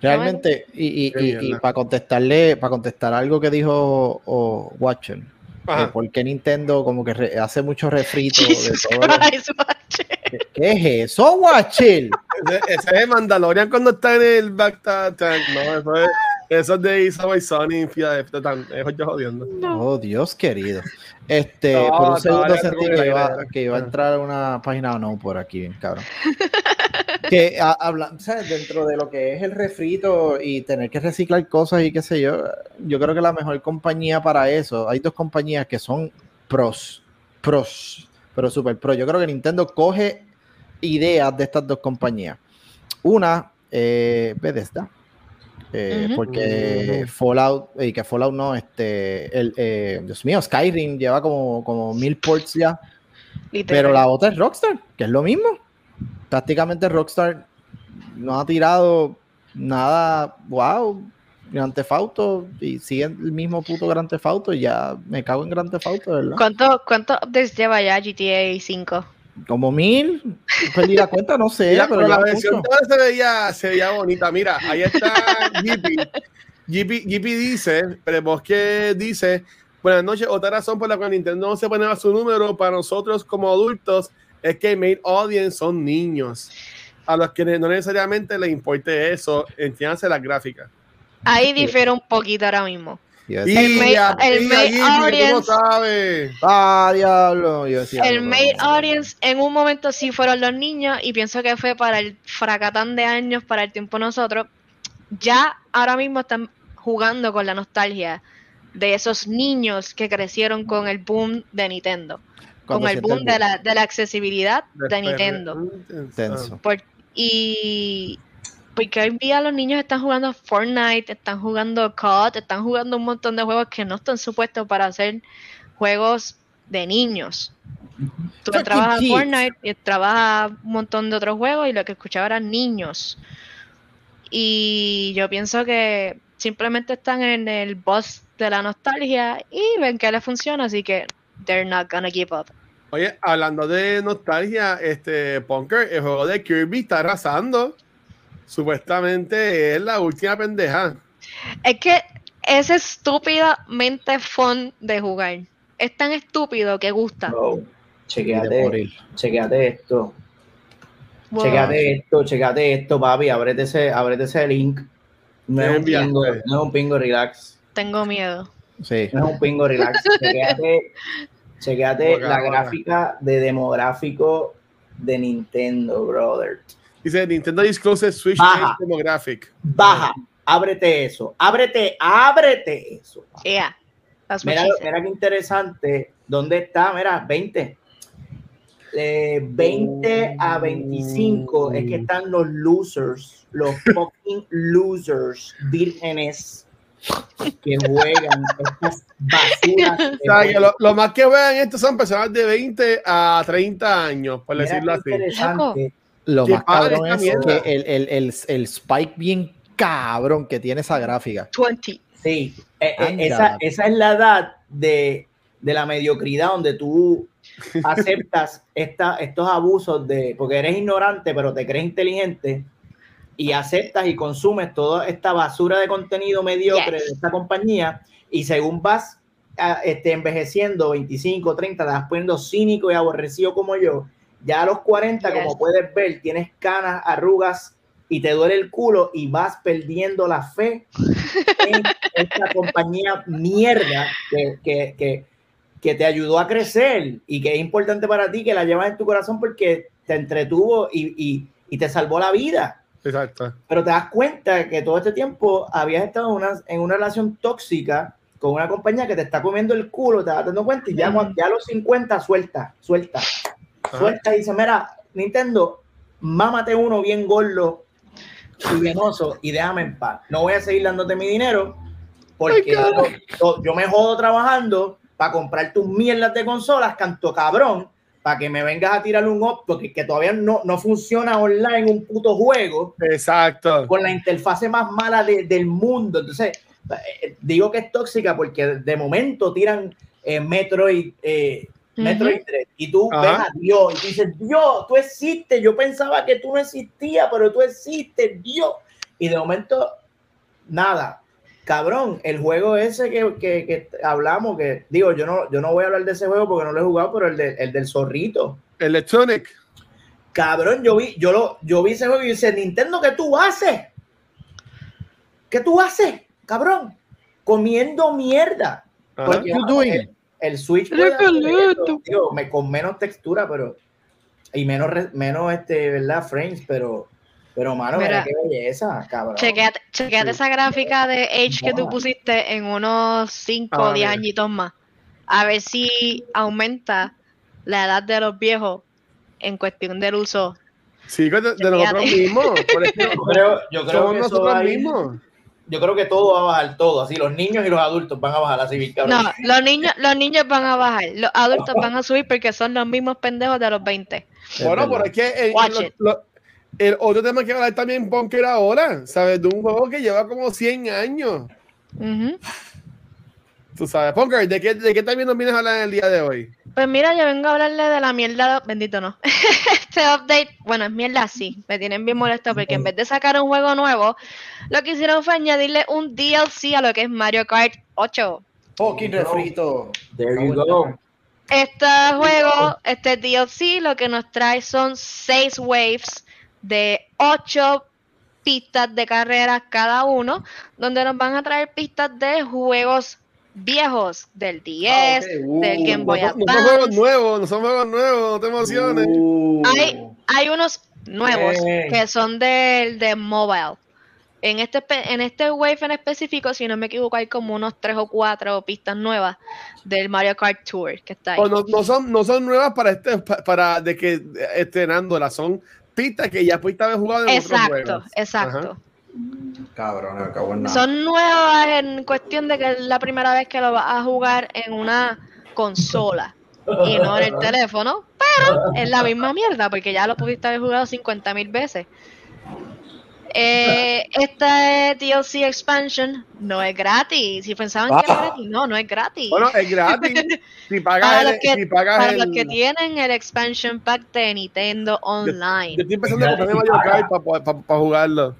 Realmente, y, y, para contestarle, para contestar algo que dijo Watcher, ¿por qué Nintendo como que hace mucho refrito de todo? ¿Qué, es eso, Watcher? Ese, es Mandalorian cuando está en el back No, eso es eso es de Isabel Sony, de tan, eso yo jodiendo. Oh, Dios querido. Este, por un segundo sentí que iba, que iba, a entrar a una página o no por aquí, cabrón. que habla, ¿sabes? dentro de lo que es el refrito y tener que reciclar cosas y qué sé yo, yo creo que la mejor compañía para eso, hay dos compañías que son pros, pros, pero super pro. Yo creo que Nintendo coge ideas de estas dos compañías. Una, eh, Bethesda, eh, porque Fallout, y que Fallout no, este, el, eh, Dios mío, Skyrim lleva como, como mil ports ya. Pero la otra es Rockstar, que es lo mismo. Prácticamente Rockstar no ha tirado nada, wow, Grand Theft Auto y sigue el mismo puto Grand Theft Auto y ya me cago en Grand Theft Auto, ¿verdad? ¿Cuánto, cuánto updates lleva ya GTA 5? Como mil, perdí la cuenta, no sé. pero, la versión se veía, se veía bonita. Mira, ahí está Gippy. Gippy, dice, pero Bosque dice, buenas noches, otra razón por la cual Nintendo no se pone a su número para nosotros como adultos es que main audience son niños. A los que no necesariamente les importe eso, entiéndanse las gráficas. Ahí difiere un poquito ahora mismo. El, main, audience. Ah, diablo. el main audience en un momento sí fueron los niños y pienso que fue para el fracatán de años, para el tiempo nosotros. Ya ahora mismo están jugando con la nostalgia de esos niños que crecieron con el boom de Nintendo. con el boom de la, de la accesibilidad de, Nintendo. y, porque hoy día los niños están jugando Fortnite, están jugando COD, están jugando un montón de juegos que no están supuestos para hacer juegos de niños. Tú trabajas Fortnite y trabajas un montón de otros juegos y lo que escuchaba eran niños. Y yo pienso que simplemente están en el boss de la nostalgia y ven que les funciona, así que they're not gonna give up. Oye, hablando de nostalgia, este Punker, el juego de Kirby está arrasando supuestamente es la última pendeja. Es que es estúpidamente fun de jugar. Es tan estúpido que gusta. chequeate, chequeate esto. Chequeate esto, chequeate esto, papi. Ábrete ese, ábrete ese link. No es, un pingo, no es un pingo relax. Tengo miedo. Sí. No es un pingo relax. chequeate, chequeate la gráfica de demográfico de Nintendo, brother. Dice Nintendo Discloses Switch Baja. Demographic. Baja, ábrete eso, ábrete, ábrete eso. Yeah, mira, mira qué interesante. ¿Dónde está? Mira, 20. 20 a 25 es que están los losers, los fucking losers vírgenes que juegan estas basuras. O sea, que lo, más que juegan estos son personas de 20 a 30 años, por decirlo así. Interesante lo más cabrón es que el, el, el, el, spike bien cabrón que tiene esa gráfica. 20. Sí, eh, eh, esa, esa, es la edad de, de, la mediocridad donde tú aceptas esta, estos abusos de, porque eres ignorante pero te crees inteligente y aceptas y consumes toda esta basura de contenido mediocre de esta compañía y según vas ah, este, envejeciendo 25, 30, te vas poniendo cínico y aborrecido como yo ya a los 40, como puedes ver, tienes canas, arrugas y te duele el culo y vas perdiendo la fe en esta compañía mierda que, que, que, te ayudó a crecer y que es importante para ti que la llevas en tu corazón porque te entretuvo y, y, y te salvó la vida. Exacto. Pero te das cuenta que todo este tiempo habías estado en una, en una relación tóxica con una compañía que te está comiendo el culo, te das dando cuenta y ya, ya a los 50 suelta, suelta suelta y dice, mira, Nintendo, mámate uno bien gordo y venoso y déjame en paz. No voy a seguir dándote mi dinero porque yo, yo, me jodo trabajando para comprar tus mierdas de consolas, canto cabrón, para que me vengas a tirar un op porque que todavía no, no funciona online un puto juego. Exacto. Con la interfase más mala de, del mundo. Entonces, eh, digo que es tóxica porque de momento tiran eh, Metroid, eh, Metroid 3 y tú ves a Dios y dices, Dios, tú existes. Yo pensaba que tú no existías, pero tú existes, Dios. Y de momento, nada cabrón, el juego ese que, que, que, hablamos, que digo, yo no, yo no voy a hablar de ese juego porque no lo he jugado, pero el, de, el del zorrito. Electronic. Cabrón, yo vi, yo lo, yo vi ese juego y dice, Nintendo, ¿qué tú haces? ¿Qué tú haces, cabrón? Comiendo mierda. Porque, el, el, Switch digo, me, con menos textura, pero y menos, menos este, ¿verdad? Frames, pero pero, mano, mira, qué belleza, cabrón. Chequeate, esa gráfica de Age que tú pusiste en unos 5 o 10 añitos más. A ver si aumenta la edad de los viejos en cuestión del uso. Sí, de, nosotros mismos. Por ejemplo, yo creo, yo creo que nosotros mismos. Yo creo que todo va a bajar, todo. Así, los niños y los adultos van a bajar así, cabrón. No, los niños, los niños van a bajar. Los adultos van a subir porque son los mismos pendejos de los 20. Bueno, pero es que el otro tema que hablar también Bunker ahora, ¿sabes? De un juego que lleva como 100 años. Tú sabes, Bunker, ¿de qué, ¿de qué también nos vienes a hablar en el día de hoy? Pues mira, yo vengo a hablarle de la mierda, bendito no. este update, bueno, es mierda sí, me tienen bien molesto porque en vez de sacar un juego nuevo, lo que hicieron fue añadirle un DLC a lo que es Mario Kart 8. Fucking refrito. There you go. Este juego, este DLC, lo que nos trae son 6 waves de ocho pistas de carreras cada uno, donde nos van a traer pistas de juegos viejos del 10, ah, del Game Boy Advance. No, son juegos nuevos, no son juegos nuevos, no te emociones. Uh. Hay, hay unos nuevos eh. que son del de mobile. En este, en este Wave en específico, si no me equivoco, hay como unos tres o cuatro pistas nuevas del Mario Kart Tour que está ahí. no, no, son, no son nuevas para este, para de que estrenándolas, son que ya pudiste haber jugado en exacto, Exacto, exacto. Cabrón, acabó en nada. Son nuevas en cuestión de que es la primera vez que lo vas a jugar en una consola y no en el teléfono, pero es la misma mierda porque ya lo pudiste haber jugado 50 mil veces. Eh, esta DLC Expansion no es gratis. Si pensaban que era ah. gratis, no, no es gratis. Bueno, es gratis. Si pagas para, los, que, si pagas para los que tienen el Expansion Pack de Nintendo Online. Yo, estoy pensando en comprarme Mario Kart para jugarlo.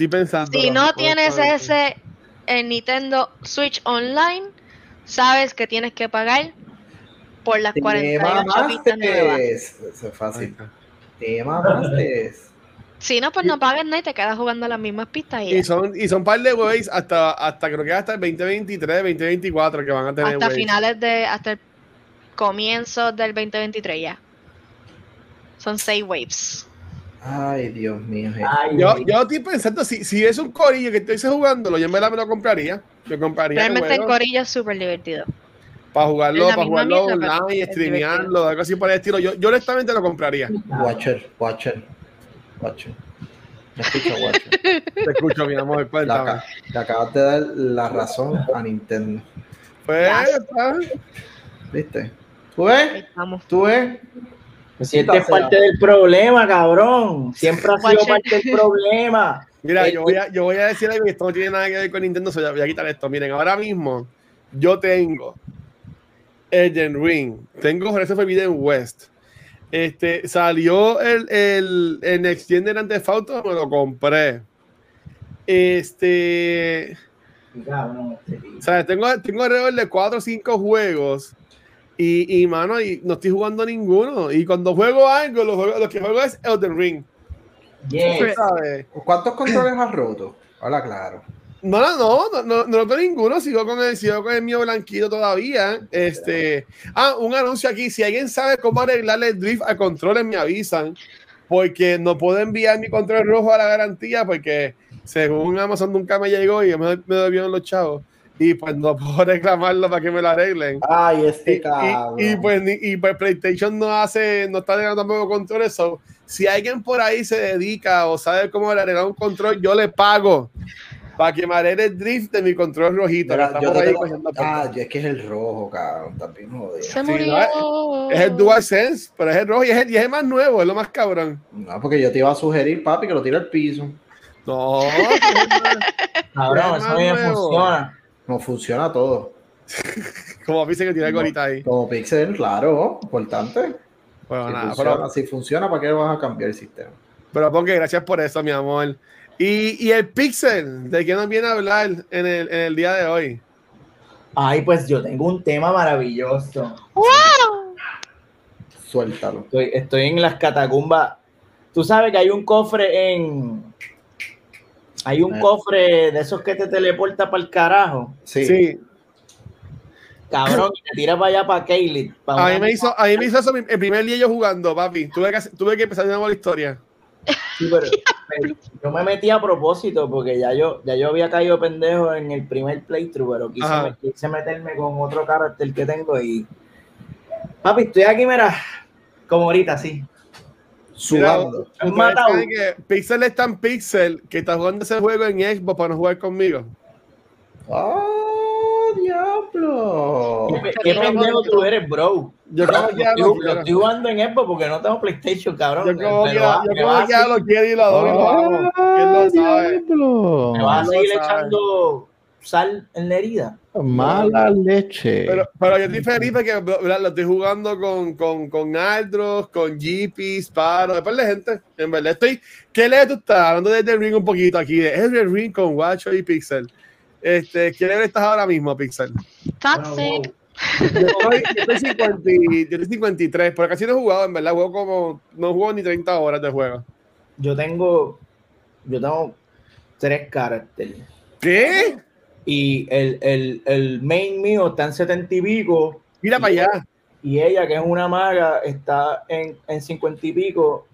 Estoy pensando. Si no tienes ese el Nintendo Switch Online, sabes que tienes que pagar por las 48 pistas nuevas. Eso es fácil. Te mamaste. Si no, pues no pagues nada y te quedas jugando las mismas pistas. Y, son y son par de ways hasta, hasta creo que hasta el 2023, 2024 que van a tener. Hasta finales de. hasta el comienzo del 2023 ya. Son seis waves. Ay, Dios mío. yo, yo estoy pensando, si, si es un corillo que estoy jugándolo, yo me, la, me lo compraría. Yo compraría Realmente el corillo es súper divertido. Para jugarlo, para jugarlo online, streamearlo, algo así por el estilo. Yo, yo honestamente lo compraría. Watcher, Watcher. Watcher. Me escucho, Watcher. Te escucho, mi amor. Cuéntame. Le, acabas de dar la razón a Nintendo. Pues, ¿viste? ¿Tú ves? ¿Tú ves? Me sientes parte del problema, cabrón. Siempre ha sido parte del problema. Mira, yo voy, a, yo voy a decir algo que esto no tiene nada que ver con Nintendo, so voy a quitar esto. Miren, ahora mismo yo tengo Elden Ring, tengo Horizon Forbidden West, este, salió el, el, el Next Gen de Grand me lo compré. Este. O sea, tengo, tengo alrededor de 4 o 5 juegos. Y, y, mano, y no estoy jugando ninguno. Y cuando juego algo, lo, lo que juego es Elden Ring. ¿Cuántos controles has roto? Hola, claro. No, no, no, no, no, no ninguno, sigo con el, sigo con el mío blanquito todavía. Este, ah, un anuncio aquí, si alguien sabe cómo arreglarle el drift a controles, me avisan, porque no puedo enviar mi control rojo a la garantía, porque según Amazon nunca me llegó y me, me debieron los chavos. Y pues no puedo reclamarlo para que me lo arreglen. Ay, este Y, cabrón. y, y, pues, y pues PlayStation no hace, no está arreglando tampoco control eso. Si alguien por ahí se dedica o sabe cómo arreglar un control, yo le pago para que me arregle el drift de mi control rojito. Mira, yo ahí tengo-. Ah, es que es el rojo, cabrón. También jodido. Se Sí, murió. no, Es el DualSense, pero es el rojo y es el, y es el más nuevo, es lo más cabrón. No, porque yo te iba a sugerir, papi, que lo tire al piso. No, Cabrón, eso bien funciona. No funciona todo. como dice que tiene el gorita ahí. Como Pixel, claro, importante. Bueno, si, nada, funciona, pero, si funciona, ¿para qué vas a cambiar el sistema? pero Ponky, gracias por eso, mi amor. Y, y el Pixel, ¿de qué nos viene a hablar en el, en el día de hoy? Ay, pues yo tengo un tema maravilloso. Suéltalo. Estoy, estoy en las catacumbas. Tú sabes que hay un cofre en. Hay un Eh. cofre de esos que te teleporta para el carajo. Sí. Sí, Cabrón, y te tira para allá para Kaylee. a mí me hizo, a mí me hizo eso el primer día yo jugando, papi. Tuve que, tuve que empezar de nuevo la historia. Sí, pero, pero yo me metí a propósito porque ya yo, ya yo había caído pendejo en el primer playthrough, pero quise, quise meterme con otro carácter que tengo y. Papi, estoy aquí, mira, como ahorita, sí. Sudando. Pixel es tan Pixel que está jugando ese juego en Xbox para no jugar conmigo. ¡Oh, diablo! ¿Qué, qué pendejo tú eres, bro? Yo como que ya Yo, lo estoy jugando en Xbox porque no tengo PlayStation, cabrón. Yo como que ya lo quiero y lo adoro. ¿Quién lo sabe? diablo! Me vas a seguir sabe. echando sal en la herida. Mala leche. Pero, pero yo estoy feliz porque ¿verdad? lo estoy jugando con, con, con Aldros, con GP, Sparo, después de gente. En verdad estoy. ¿Qué level tú estás? Hablando de The Ring un poquito aquí. De Elden Ring con Watcho y Pixel. Este, ¿Qué level estás ahora mismo, Pixel? Toxic. Yo estoy, yo estoy 50 y- yo estoy 53, pero casi no he jugado, en verdad. Juego como. No juego ni 30 horas de juego. Yo tengo. Yo tengo tres caracteres. ¿Qué? Y el, el, el main mío está en 70 y pico. Mira para allá. Y ella, que es una maga, está en, en 50 y pico.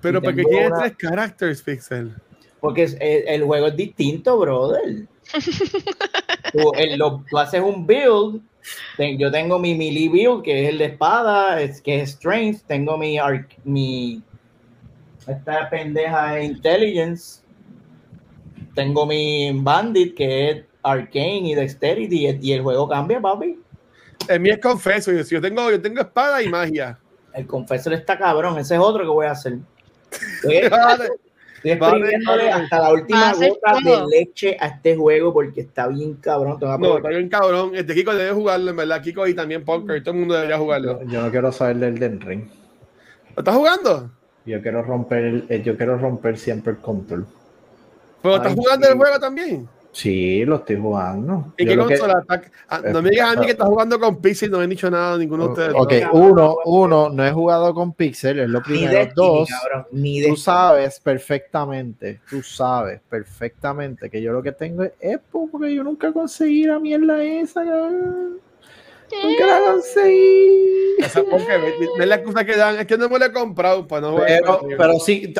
Pero Y porque tiene una- tres characters, Pixel. Porque es- el, el juego es distinto, brother. tú, el- lo- tú haces un build. ten- yo tengo mi melee build, que es el de espada, es, que es strength. Tengo mi, arc- mi. Esta pendeja de intelligence. Tengo mi bandit, que es arcane y dexterity. Y, y el juego cambia, papi. El mío es confeso. Yo, yo, tengo, yo tengo espada y magia. El confesor está cabrón. Ese es otro que voy a hacer. Estoy, Vale. estoy exprimiéndole Vale. hasta la última gota de leche a este juego porque está bien cabrón. No, está bien cabrón. Este Kiko debe jugarlo, en verdad. Kiko y también Poker. Todo el mundo debería jugarlo. Yo no quiero saber del Den Ring. ¿Lo estás jugando? Yo quiero romper, el- eh, yo quiero romper siempre el control. ¿Pero estás jugando sí. el juego también? Sí, lo estoy jugando. Ah, no me digas a mí que estás jugando con Pixel. No me han dicho nada ninguno de ustedes. Ok, No. uno, uno, no he jugado con Pixel, es lo Ni primero. Destiny, Dos, cabrón, ni tú sabes perfectamente, tú sabes perfectamente que yo lo que tengo es Expo, porque yo nunca conseguí la mierda esa, cabrón. Nunca la conseguí. Esa porque ve- ve la excusa que dan. Es que no me lo he comprado para no. Pero, sí,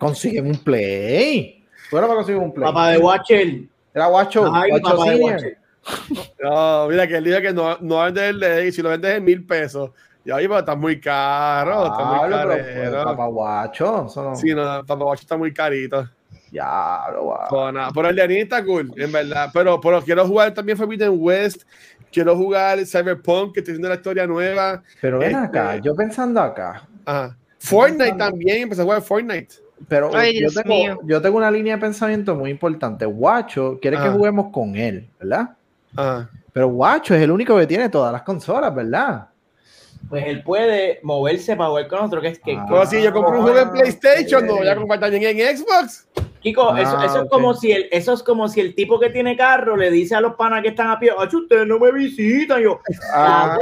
consiguen un play. Bueno, para conseguir un play. Papá de Watcher. Era guacho, Ay, guacho papá de senior. Watcher. No, mira que él dice que no, no vendes el de y si lo vendes en mil pesos. Y ahí, pero está muy caro. Está muy caro. pero, pues, papá guacho, eso no. Sí, no, Papá Guacho está muy carito. Diablo, guau. No, nada, pero el de está cool, en verdad. Pero, pero quiero jugar también Forbidden West. Quiero jugar Cyberpunk, que estoy haciendo la historia nueva. Pero ven Este- acá, yo pensando acá, Ajá. Fortnite también, empecé a jugar Fortnite. Pero Ay, yo, tengo, yo tengo una línea de pensamiento muy importante. Guacho quiere que Ah. juguemos con él, ¿verdad? Ajá. Pero Guacho es el único que tiene todas las consolas, ¿verdad? Pues él puede moverse para jugar con nosotros. Que es que, Ah. Pero si yo compro un juego en Ah, PlayStation, no voy a ok. comprar también en Xbox. Kiko, Ah, eso, eso es como si el, eso es como si el tipo que tiene carro le dice a los panas que están a pie, "Ay, ustedes no me visitan. Yo, Ah,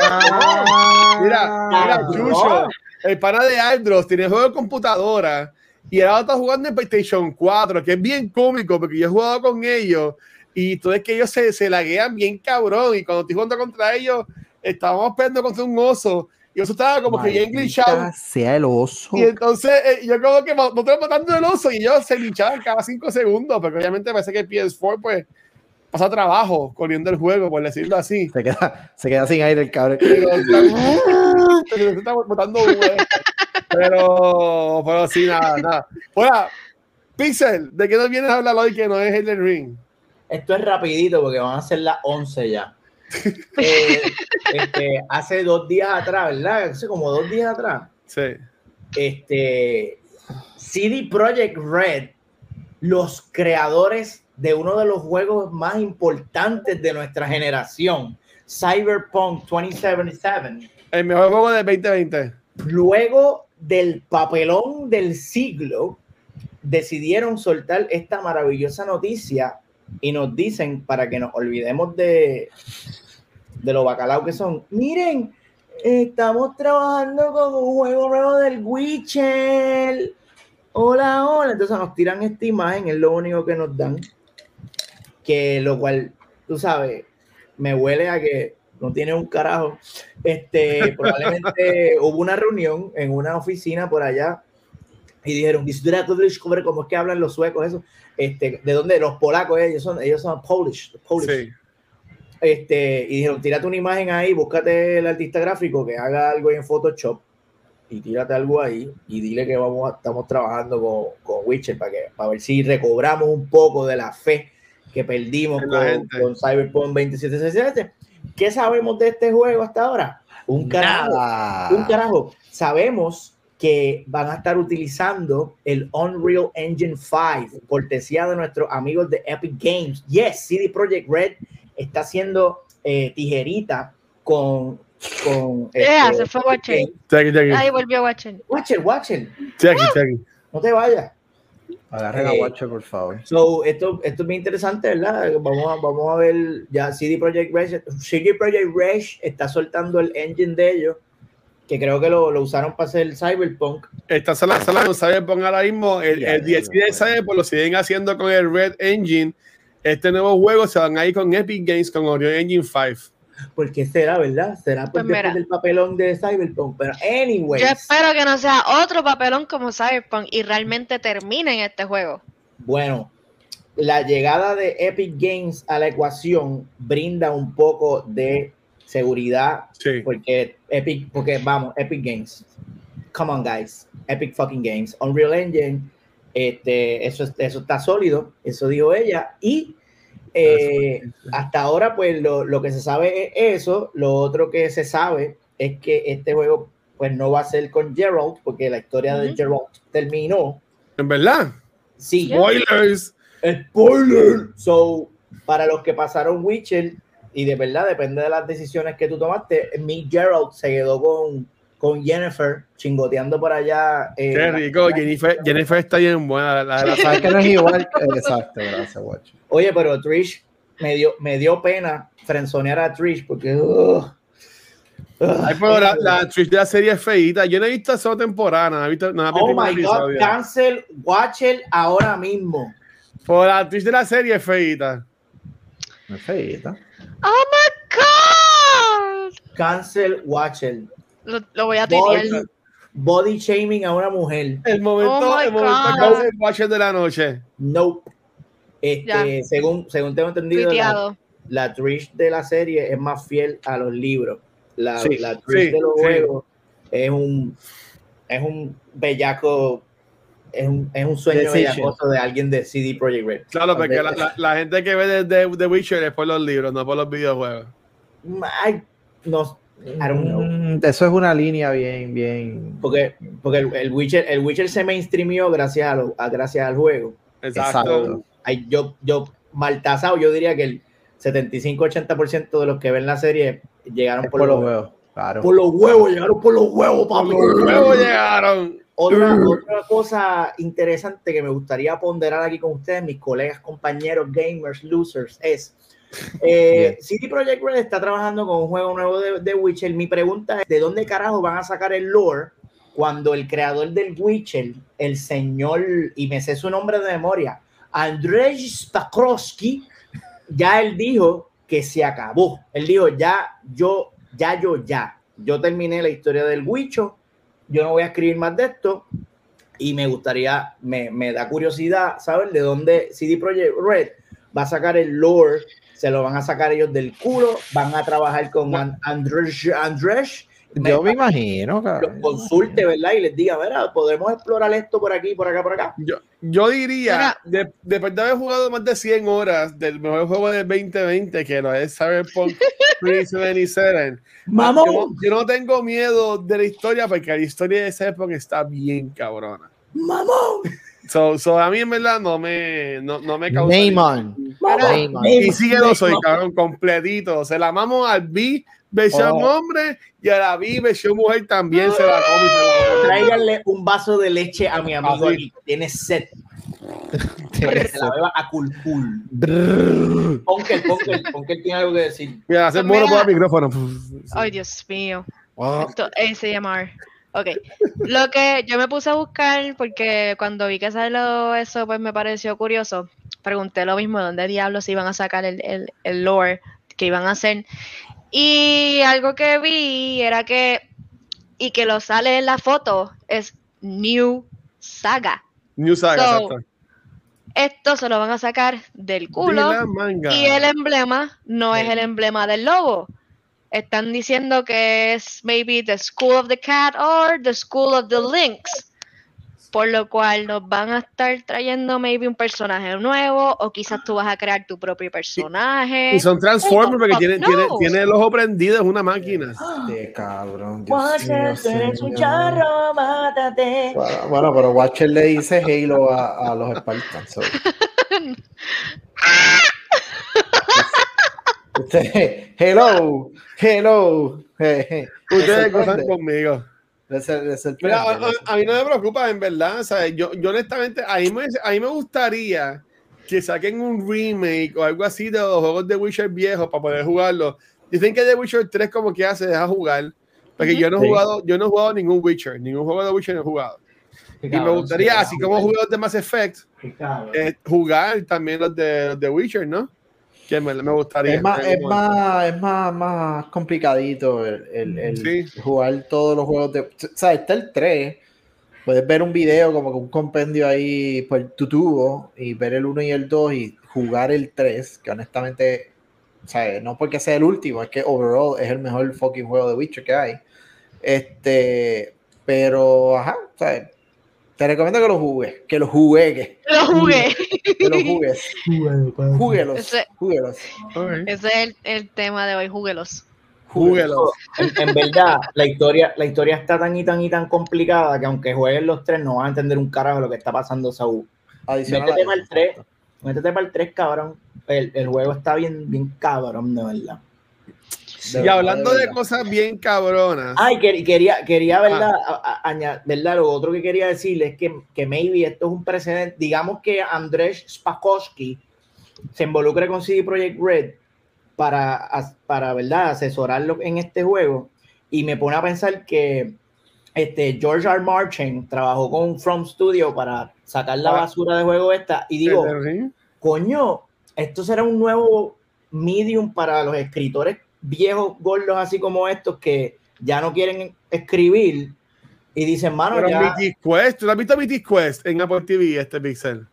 Mira, mira, Ah, Chucho, no. el pana de Aldros tiene juego de computadora y ahora está jugando en PlayStation 4, que es bien cómico porque yo he jugado con ellos y todo es que ellos se, se laguean bien cabrón y cuando estoy jugando contra ellos estábamos peleando contra un oso y eso estaba como que bien glitchado Maldita sea el oso. y entonces eh, yo como que no estoy matando el oso y ellos se glitchaban cada cinco segundos porque obviamente parece que el PS4 pues pasa trabajo corriendo el juego, por decirlo así. Se queda, se queda sin aire el cabrón. Pero se está botando Pero, pero sí, nada, nada. Bueno, Pixel, ¿de qué nos vienes a hablar hoy que no es el ring? Esto es rapidito porque van a ser las 11 ya. Eh, este, hace dos días atrás, ¿verdad? Hace como dos días atrás. Sí. Este, CD Projekt Red, los creadores de uno de los juegos más importantes de nuestra generación, Cyberpunk 2077. El mejor juego de 2020. Luego del papelón del siglo, decidieron soltar esta maravillosa noticia y nos dicen para que nos olvidemos de, de lo bacalao que son. Miren, estamos trabajando con un juego nuevo del Witcher. Hola, hola. Entonces nos tiran esta imagen, es lo único que nos dan. Que lo cual, tú sabes, me huele a que no tiene un carajo. Este, probablemente hubo una reunión en una oficina por allá y dijeron, ¿cómo es que hablan los suecos? Eso, este, ¿de dónde? Los polacos, ellos son, ellos son Polish. Polish. Este, y dijeron, tírate una imagen ahí, búscate el artista gráfico que haga algo en Photoshop y tírate algo ahí y dile que vamos estamos trabajando con, con Witcher para, que, para ver si recobramos un poco de la fe que perdimos con, con, Cyberpunk 2767. ¿Qué sabemos de este juego hasta ahora? Un carajo. Un carajo. Sabemos que van a estar utilizando el Unreal Engine 5, cortesía de nuestros amigos de Epic Games. Yes, CD Projekt Red está haciendo eh, tijerita con. con yeah, este, se fue Watcher. Ahí volvió Watcher. Watcher, Watcher. No te vayas. Agarren a eh, Watcher, por favor. So, esto, esto es muy interesante, ¿verdad? Vamos a, vamos a ver, ya CD Projekt Red, CD Projekt Red está soltando el engine de ellos que creo que lo, lo usaron para hacer el Cyberpunk. Esta sala, sala no Cyberpunk ahora mismo, el, el 10 de Cyberpunk lo siguen haciendo con el Red Engine. Este nuevo juego se van a ir con Epic Games con Unreal Engine 5. Porque será, ¿verdad? Será pues, pues después del papelón de Cyberpunk. Pero, anyway. Yo espero que no sea otro papelón como Cyberpunk y realmente termine en este juego. Bueno, la llegada de Epic Games a la ecuación brinda un poco de seguridad, porque Epic, porque vamos, Epic Games, come on guys, Epic fucking Games, Unreal Engine, este, eso, eso está sólido, eso dijo ella, y eh, hasta ahora pues lo, lo, que se sabe es eso, lo otro que se sabe es que este juego pues no va a ser con Gerald, porque la historia de Gerald terminó. ¿En verdad? Sí. Spoilers. Spoiler. So, para los que pasaron Witcher, y de verdad depende de las decisiones que tú tomaste. Mick Gerald se quedó con, con Jennifer chingoteando por allá. Eh, Qué rico, Jennifer, Jennifer está bien buena. La, la, sabes que no es igual. Exacto, gracias, Watch. Oye, pero Trish me dio, me dio pena frenzonear a Trish porque. Ay, pero la, la, Trish de la serie es feita. Yo no he visto esa temporada. No he visto, no oh my God, cancel Watcher ahora mismo. Por la Trish de la serie es feita. No es feita. ¡Oh my God! Cancel Watcher. Lo, lo voy a tirar. Body, shaming a una mujer. El momento, oh el momento Watcher de la noche. Nope. Este, según, según tengo entendido, la, la, Trish de la serie es más fiel a los libros. La, la Trish de los juegos es un es un bellaco es un, es un sueño bellacoso de alguien de CD Projekt Red. Claro, porque la, la, gente que ve de, The Witcher es por los libros, no por los videojuegos. Ay, no, I don't know. Mm, eso es una línea bien, bien. Porque, porque el, el Witcher, el Witcher se mainstreamió gracias, a lo, a, gracias al juego. Exacto. Ay, yo, yo, mal tasado, yo diría que el 75-80% de los que ven la serie llegaron por, por, los huevos. Claro. Por los huevos, llegaron por los huevos, papi. Por los huevos llegaron. Otra, otra, cosa interesante que me gustaría ponderar aquí con ustedes, mis colegas, compañeros, gamers, losers, es eh, CD Projekt Red está trabajando con un juego nuevo de, de, Witcher. Mi pregunta es: ¿de dónde carajo van a sacar el lore cuando el creador del Witcher, el señor, y me sé su nombre de memoria, Andrzej Spakrowski, ya él dijo que se acabó. Él dijo: Ya, yo, ya, yo, ya. Yo terminé la historia del Witcher yo no voy a escribir más de esto y me gustaría, me, me da curiosidad saber de dónde CD Projekt Red va a sacar el lore, se lo van a sacar ellos del culo, van a trabajar con Andrés, Andrés yo me imagino, que consulte, ¿verdad? Y les diga, verá, podemos explorar esto por aquí, por acá, por acá. Yo, yo diría, después de haber jugado más de 100 horas del mejor juego del 2020, que no es Cyberpunk 2077, yo, yo no tengo miedo de la historia, porque la historia de esa época está bien cabrona. ¡Mamón! So, so, a mí en verdad no me, no, no me causa. Neymar. Y sigue lo soy, cabrón, completito. Se la mamo al B versión oh. hombre y a la B versión mujer también se la come. Tráiganle un vaso de leche a mi amigo aquí. Tiene sed. se la beba a cool. Ponkel, Ponkel, Ponkel tiene algo que decir. Mira, hacer mono por el micrófono. Ay, Dios mío. Esto es ASMR. Ok, lo que yo me puse a buscar, porque cuando vi que salió eso, pues me pareció curioso. Pregunté lo mismo, ¿dónde diablos iban a sacar el, el, el lore que iban a hacer? Y algo que vi era que, y que lo sale en la foto, es New Saga. New Saga, Esto se lo van a sacar del culo. Y el emblema no es el emblema del logo. Están diciendo que es maybe the School of the Cat or the School of the Lynx por lo cual nos van a estar trayendo maybe un personaje nuevo o quizás tú vas a crear tu propio personaje. Y son Transformers porque tiene, tiene, tiene, el ojo prendido, es una máquina. Este cabrón. eres un charro, mátate. Bueno, pero Watcher le dice Halo a, a los Spartans. Hello, hello. Ustedes gozan conmigo a, mí no me preocupa, en verdad. Yo, yo honestamente, a mí, me, a mí me gustaría que saquen un remake o algo así de los juegos de Witcher viejos para poder jugarlo. Dicen que The Witcher 3 como que hace deja jugar. Porque yo no he jugado, yo no he jugado ningún Witcher, ningún juego de Witcher no he jugado. y me gustaría, así como jugué los de Mass Effect, eh, jugar también los de, los de Witcher, ¿no? Que me, gustaría. Es más, es más, es más, más complicadito el, el, jugar todos los juegos de. O sea, está el 3. Puedes ver un video como un compendio ahí por tu tubo y ver el 1 y el 2 y jugar el 3, que honestamente, o sea, no porque sea el último, es que overall es el mejor fucking juego de Witcher que hay. Este, pero, ajá, o sea, te recomiendo que lo jugues, que lo juegues. Que lo jugué. Que lo jugues. Júguelos. Ese, júguelos. Ese es el, el, tema de hoy, júguelos. Júguelos. En, verdad, la historia, la historia está tan y tan y tan complicada que aunque jueguen los tres no van a entender un carajo lo que está pasando Saúl. Métete para el 3, métete para el 3, cabrón. El, el juego está bien, bien cabrón, de verdad y hablando de cosas bien cabronas. Ay, quería, quería ¿verdad? añadir, ¿verdad? Lo otro que quería decirles es que, que maybe esto es un precedente. Digamos que Andrés Spakowski se involucre con CD Projekt Red para, para ¿verdad? asesorarlo en este juego. Y me pone a pensar que este, George R. Martin trabajó con From Studio para sacar la ah. basura de juego esta. Y digo, coño, esto será un nuevo medium para los escritores viejos gordos así como estos que ya no quieren escribir y dicen, mano, Pero ya... Quest, ¿tú has visto Mythic Quest en Apple TV, este Pixel?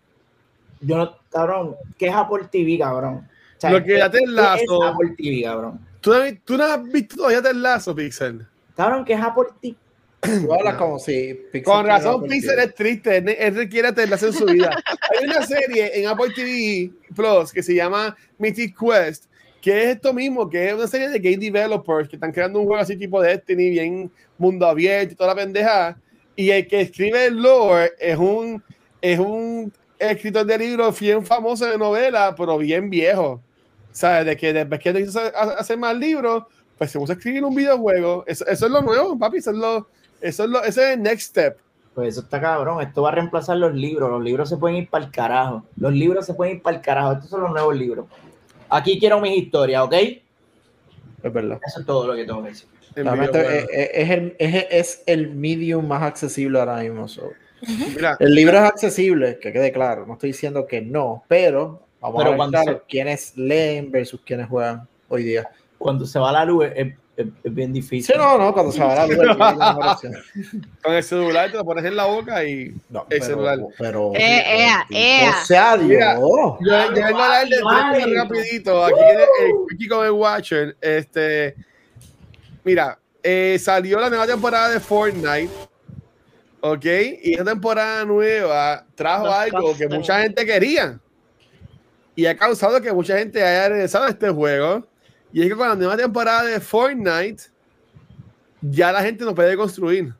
Yo no, cabrón, ¿qué es Apple TV, cabrón? Lo que ya te enlazo. es Apple TV, cabrón? ¿Tú, ¿Tú, no has visto todavía te enlazo, Pixel? Cabrón, ¿qué es Apple TV? Tú hablas como si Pixel Con razón, Pixel es triste, él requiere enlace en su vida. Hay una serie en Apple TV Plus que se llama Mythic Quest, que es esto mismo, que es una serie de game developers que están creando un juego así tipo Destiny, bien mundo abierto y toda la pendeja. Y el que escribe el lore es un, es un escritor de libros bien famoso de novela, pero bien viejo. ¿Sabes? De que después que quiso hacer más libros, pues se puso a escribir un videojuego. Eso, eso es lo nuevo, papi. Eso es lo, eso es lo, ese es el next step. Pues eso está cabrón. Esto va a reemplazar los libros. Los libros se pueden ir para el carajo. Los libros se pueden ir para el carajo. Estos son los nuevos libros. Aquí quiero mis historias, ¿ok? Es verdad. Eso es todo lo que tengo que decir. es, el, es, el, medium más accesible ahora mismo. El libro es accesible, que quede claro. No estoy diciendo que no, pero vamos a ver quiénes leen versus quiénes juegan hoy día. Cuando se va la luz, es, es bien difícil. Sí, no, no, cuando se va la luz, es. Con el celular te lo pones en la boca y No, el pero, celular. pero, Eh, pero, ea. O sea, Dios. Mira, Yo, yo vengo a hablar de tres rapidito. Aquí viene el Quickie con el Watcher. Este, mira, eh, salió la nueva temporada de Fortnite. ¿Ok? Y esta temporada nueva trajo Los algo que mucha gente quería. Y ha causado que mucha gente haya regresado a este juego. Y es que con la nueva temporada de Fortnite, ya la gente no puede construir.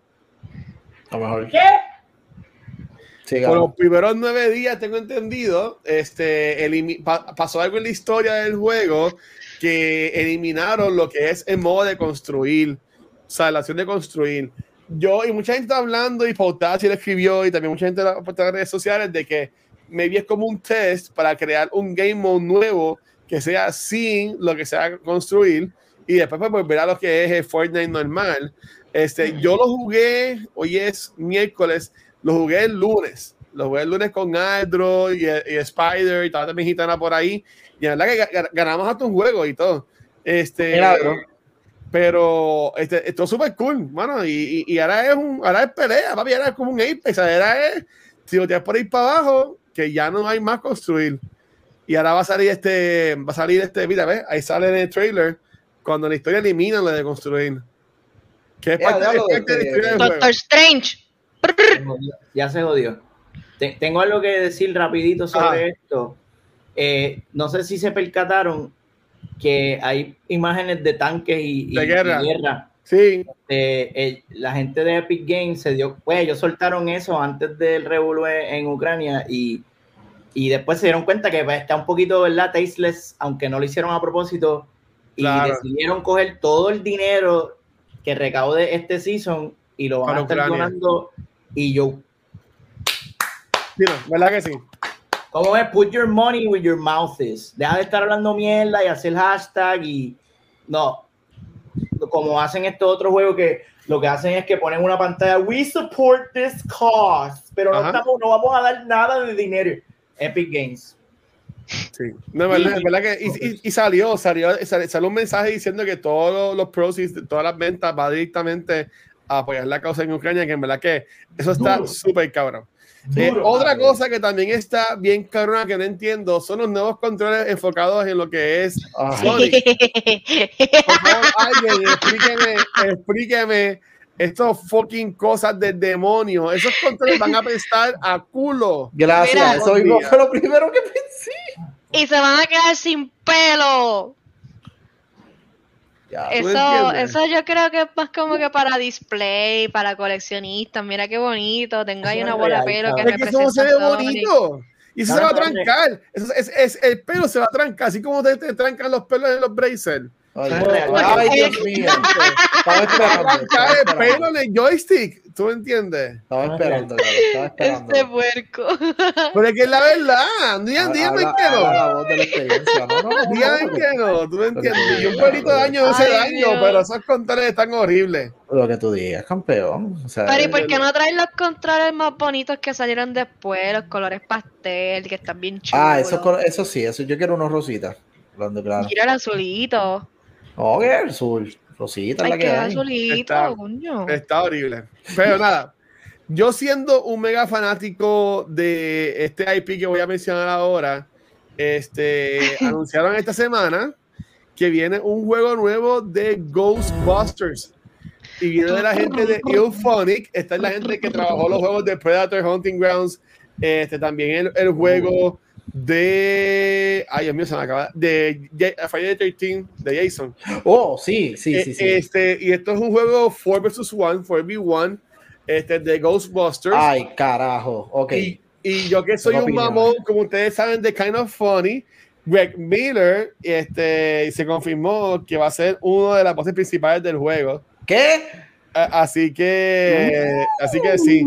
A lo mejor. ¿Qué? Por los primeros nueve días, tengo entendido, este, pa- pasó algo en la historia del juego que eliminaron lo que es el modo de construir, o sea, la acción de construir. Yo y mucha gente está hablando y Pautazzi lo escribió y también mucha gente en redes sociales de que maybe es como un test para crear un game mode nuevo que sea sin lo que sea construir y después pues, volver a lo que es el Fortnite normal. Este, yo lo jugué, hoy es miércoles, lo jugué el lunes. Lo jugué el lunes con Android y, y Spider y estaba también gitana por ahí. Y la verdad que ga- ganamos hasta un juego y todo. Este, Milagro. pero este, esto es súper cool, mano. Y, y, y ahora es un, ahora es pelea, papi, ahora es como un Apex. Ahora es, si lo tienes por ahí para abajo, que ya no hay más construir. Y ahora va a salir este, va a salir este, mira, ¿ves? Ahí sale en el trailer cuando la historia elimina lo de construir. Que es Ya, parte, es parte de la este, historia del juego. Doctor Strange. Se jodió, Ya se jodió. Te- tengo algo que decir rapidito sobre Ah. esto. Eh, no sé si se percataron que hay imágenes de tanques y, y- De guerra. y guerra. Sí, Eh, eh, la gente de Epic Games se dio, pues ellos soltaron eso antes del revuelo en Ucrania y, y después se dieron cuenta que pues, está un poquito, ¿verdad? Tasteless, aunque no lo hicieron a propósito y Claro. decidieron coger todo el dinero que recaude este season y lo van Para a estar Ucrania. donando y yo, no, ¿verdad que sí? ¿cómo es? Put your money where your mouth is. Deja de estar hablando mierda y hacer hashtag y no, como hacen estos otros juegos que lo que hacen es que ponen una pantalla, we support this cause, pero no, estamos, no vamos a dar nada de dinero. Epic Games. Sí. No, es verdad, que y, y- y salió, salió, salió, salió un mensaje diciendo que todos los proceeds, de todas las ventas va directamente a apoyar la causa en Ucrania, que en verdad que eso está súper cabrón. Eh, Duro, otra madre. cosa que también está bien cabrona que no entiendo son los nuevos controles enfocados en lo que es Ay, Sonic. Por favor, alguien explíqueme, explíqueme estas fucking cosas del demonio. Esos controles van a prestar a culo. Gracias, Mira, eso mismo fue lo primero que pensé. y se van a quedar sin pelo. Ya, ¿Tú Eso, eso yo creo que es más como que para display, para coleccionistas. Mira qué bonito. Tengo ahí una bola de pelo que Es que eso se representa ve bonito. Y eso se va a trancar. Eso es, es- el pelo se va a trancar, así como te, te trancan los pelos en los bracers. Ay, Dios mío. Estaba esperando. El pelo en el joystick. ¿Tú me entiendes? Estaba esperando, claro, estaba esperando. Este puerco. Pero es que es la verdad. Habla- que no. no, que no. ¿Tú me entiendes? Y un pelito de daño no hace daño, pero esos controles están horribles. Lo que tú digas, campeón. O sea, Pero ¿y por qué no traen los controles más bonitos que salieron después? Los colores pastel, que están bien chulos. Ah, eso, eso sí, eso yo quiero unos rositas. Claro. Mira el azulito. No, que el azul. Rosita Ay, la que hay. azulito, Está- coño. Está horrible. Pero nada, yo siendo un mega fanático de este IP que voy a mencionar ahora, este, anunciaron esta semana que viene un juego nuevo de Ghostbusters. Y viene de la gente de Euphonic. Esta es la gente que trabajó los juegos de Predator Hunting Grounds. Este, también el, el juego de. Ay, Dios mío, se me acaba. De Friday the 13 de Jason. Oh, sí, sí, sí, Eh, sí. Este, y esto es un juego 4 vs 1, 4v1, este, de Ghostbusters. Ay, carajo. Ok. y, y yo que soy un opinión. mamón, como ustedes saben, de Kind of Funny, Greg Miller este, se confirmó que va a ser uno de las voces principales del juego. ¿Qué? A- Así que, así que sí.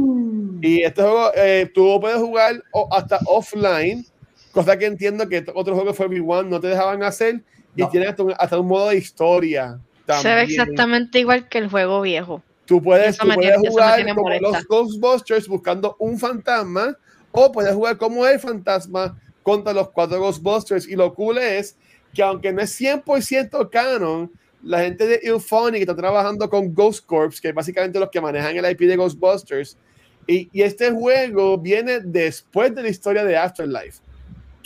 Y este juego, eh, tú puedes jugar hasta offline, cosa que entiendo que otros juegos 4v1 no te dejaban hacer, y No. tiene hasta un, hasta un modo de historia. Se ve también. exactamente igual que el juego viejo. Tú puedes, tú puedes tiene- jugar como los Ghostbusters buscando un fantasma, o puedes jugar como el fantasma contra los cuatro Ghostbusters. Y lo cool es que, aunque no es 100% canon, la gente de Euphonic está trabajando con Ghost Corps, que es básicamente los que manejan el IP de Ghostbusters. Y, y este juego viene después de la historia de Afterlife.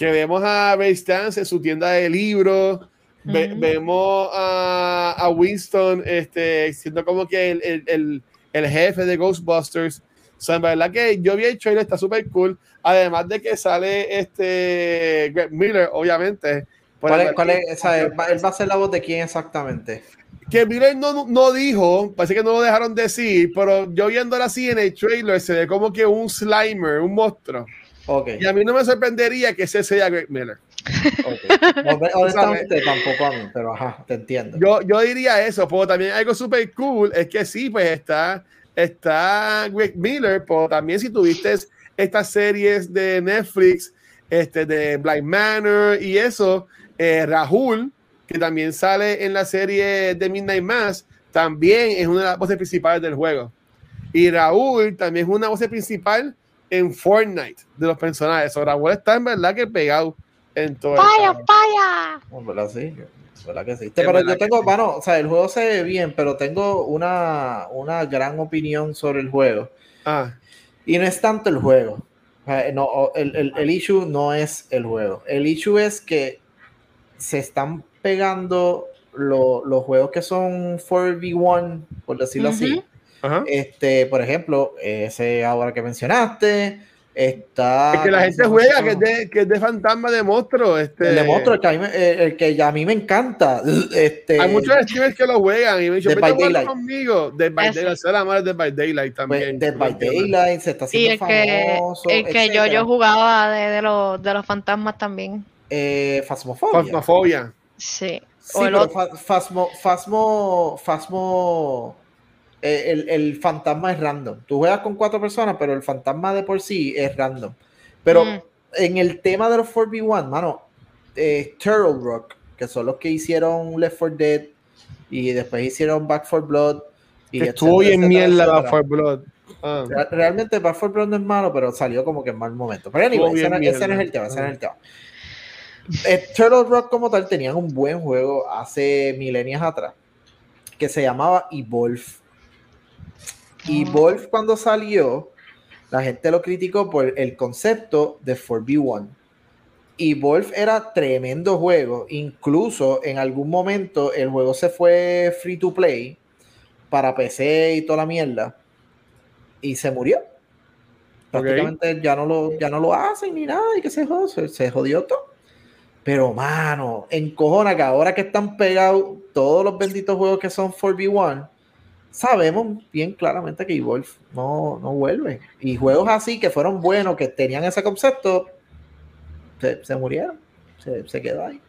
Que vemos a Ray Stance en su tienda de libros. ve- vemos a, a Winston este, siendo como que el, el, el, el jefe de Ghostbusters. O sea, en verdad que yo vi el trailer, está súper cool. Además de que sale este Greg Miller, obviamente. ¿Cuál es, cuál es- él va- él va a ser la voz de quién exactamente? que Miller no, no dijo, parece que no lo dejaron decir, pero yo viéndolo así en el trailer se ve como que un Slimer, un monstruo. Ok. Y a mí no me sorprendería que ese sea Greg Miller. ok. Hon- Honestamente, tampoco a mí, pero ajá, te entiendo. Yo, yo diría eso, pero también algo súper cool es que sí, pues está, está Greg Miller, pero también si tuviste estas series de Netflix, este, de Blind Manor y eso, eh, Rahul, que también sale en la serie de Midnight Mass, también es una de las voces principales del juego. Y Raúl también es una voz principal en Fortnite de los personajes. O Raúl está en verdad que pegado en todo. el ¡Vaya, juego. vaya! Oh, ¿Verdad? Sí. ¿Verdad que sí? Pero verdad yo tengo, sí. bueno, o sea, el juego se ve bien, pero tengo una, una gran opinión sobre el juego. Ah, Y no es tanto el juego. O sea, no, el, el, el issue no es el juego. El issue es que se están pegando lo- los juegos que son 4v1, por decirlo así. Ajá. Este, por ejemplo, ese ahora que mencionaste, está. Es que la ¿cómo gente se juega, que es de, que es de fantasma de monstruo. Este, El de monstruo, el que, a mí, me- el, el que a mí me encanta. Este, Hay muchos streamers que lo juegan y me dicen, Dead vete conmigo. Dead by Ese. Daylight, es la madre de Dead by Daylight pues, también. Dead by Daylight se está Y haciendo el que, famoso. el que yo, etcétera. yo jugaba de, de, los, de los fantasmas también. Eh, Phasmophobia. Fasmofobia. Sí. Sí, O el pero otro. fa- Phasmo, Phasmo, Phasmo, eh, el, el fantasma es random. Tú juegas con cuatro personas, pero el fantasma de por sí es random. Pero Mm. en el tema de los 4v1, mano, eh, Turtle Rock, que son los que hicieron Left 4 Dead y después hicieron Back 4 Blood. Y Que estuvo bien etcétera, mierda. Back 4 Blood. Ah. Re- Realmente Back 4 Blood no es malo, pero salió como que en mal momento. Pero anyway, ese, ese no es el tema, ese no es el tema. Eh, Turtle Rock como tal tenían un buen juego hace milenios atrás que se llamaba Evolve. Evolve cuando salió, la gente lo criticó por el concepto de 4v1. Evolve era tremendo juego, incluso en algún momento el juego se fue free to play para PC y toda la mierda y se murió. Prácticamente ya no lo ya no lo hacen ni nada y que se jodió, se, se jodió todo. Pero mano, encojona que ahora que están pegados todos los benditos juegos que son 4v1, sabemos bien claramente que Evolve no, no vuelve. Y juegos así que fueron buenos, que tenían ese concepto, se, se murieron. Se, se quedó ahí.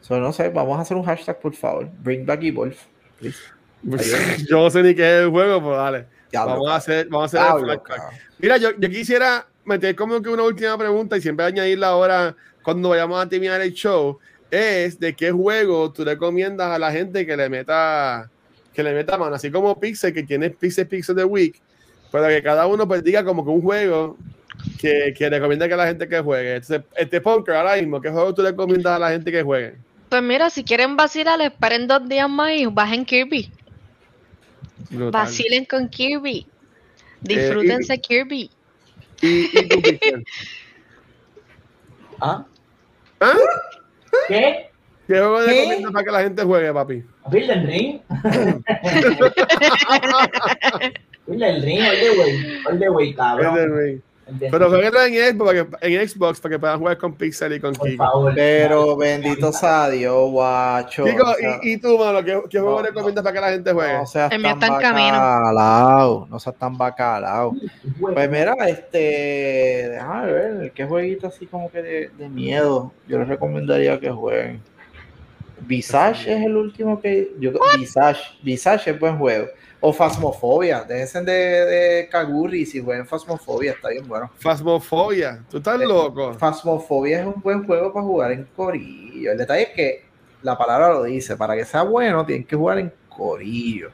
So, no sé, vamos a hacer un hashtag, por favor. Bring back Evolve. please. Yo no sé ni qué es el juego, pero dale. Diablo, Vamos a hacer, vamos a hacer el Diablo. Mira, yo, yo quisiera meter como que una última pregunta y siempre añadirla ahora cuando vayamos a terminar el show. Es de qué juego tú recomiendas a la gente que le meta que le meta mano, así como Pixel, que tiene Pixel Pixel de Week, pero que cada uno pues diga como que un juego que, que recomienda que la gente que juegue. Entonces, este Punker ahora mismo, ¿qué juego tú recomiendas a la gente que juegue? Pues mira, si quieren vacilar, esperen dos días más y bajen Kirby. Brutal. Vacilen con Kirby. Disfrútense Kirby. Y, y tú, Pixel. ¿Ah? ¿Ah? ¿Qué? ¿Qué juego ¿Qué? recomiendas para que la gente juegue, papi? ¿Vilden Ring? Vilden Ring, all the way. All the way, cabrón. Elden Ring. Pero jueguenlo en Xbox, para que, en Xbox para que puedan jugar con Pixel y con Kiko. Pero bendito sea Dios, guacho. Kiko, o sea, y, y tú, mano, ¿qué, qué juego No, recomiendas para que la gente juegue? no seas El mío tan está en camino. no seas tan bacalao. Pues mira, este, déjame ver, ¿qué jueguito así como que de, de miedo? Yo les recomendaría que jueguen. Visage es el último que yo Visage, Visage es buen juego. O Phasmophobia, déjense de, de Kagurri si juegan Phasmophobia, está bien bueno. Phasmophobia. Tú estás Eh, loco. Phasmophobia es un buen juego para jugar en corillo. El detalle es que la palabra lo dice, para que sea bueno tienen que jugar en corillo.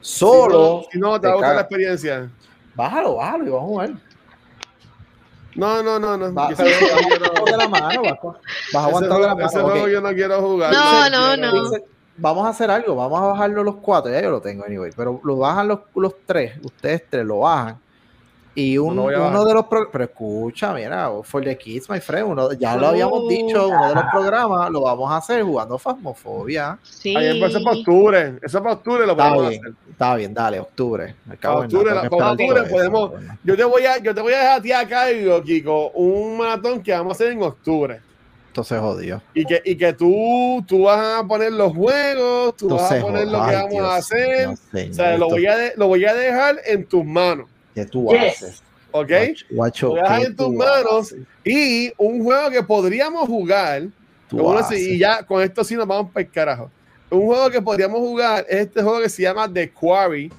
Solo, Si no, te te va a gustar la experiencia. bájalo, bájalo y vamos a jugar. No, no, no, no. Va- Yo ese juego yo no- de la mano, vas, vas de la ese mano. juego ok. yo no quiero jugar. No, no, no. Vamos a hacer algo, vamos a bajarlo los cuatro, ya yo lo tengo anyway, pero lo bajan los, los tres, ustedes tres lo bajan. Y un- uno de los pro- pero escucha, mira, for the kids, my friend, uno, ya lo habíamos dicho, uno de los programas lo vamos a hacer jugando Fasmofobia. Sí. Ahí empezó para octubre. Eso para octubre lo Está podemos bien, hacer. está bien, dale, octubre. Octubre, nada, la- octubre podemos-. Yo te voy a, yo te voy a dejar a ti a cargo, Kiko, un maratón que vamos a hacer en octubre. Entonces jodió. Y que, y que tú, tú vas a poner los juegos, tú vas a poner lo que vamos Dios a hacer. señor, o sea, lo voy, a de- lo voy a dejar en tus manos, que tú Yes. haces. ¿ok? Guacho. Y un juego que podríamos jugar, así, y ya con esto sí nos vamos para el carajo. Un juego que podríamos jugar es este juego que se llama The Quarry.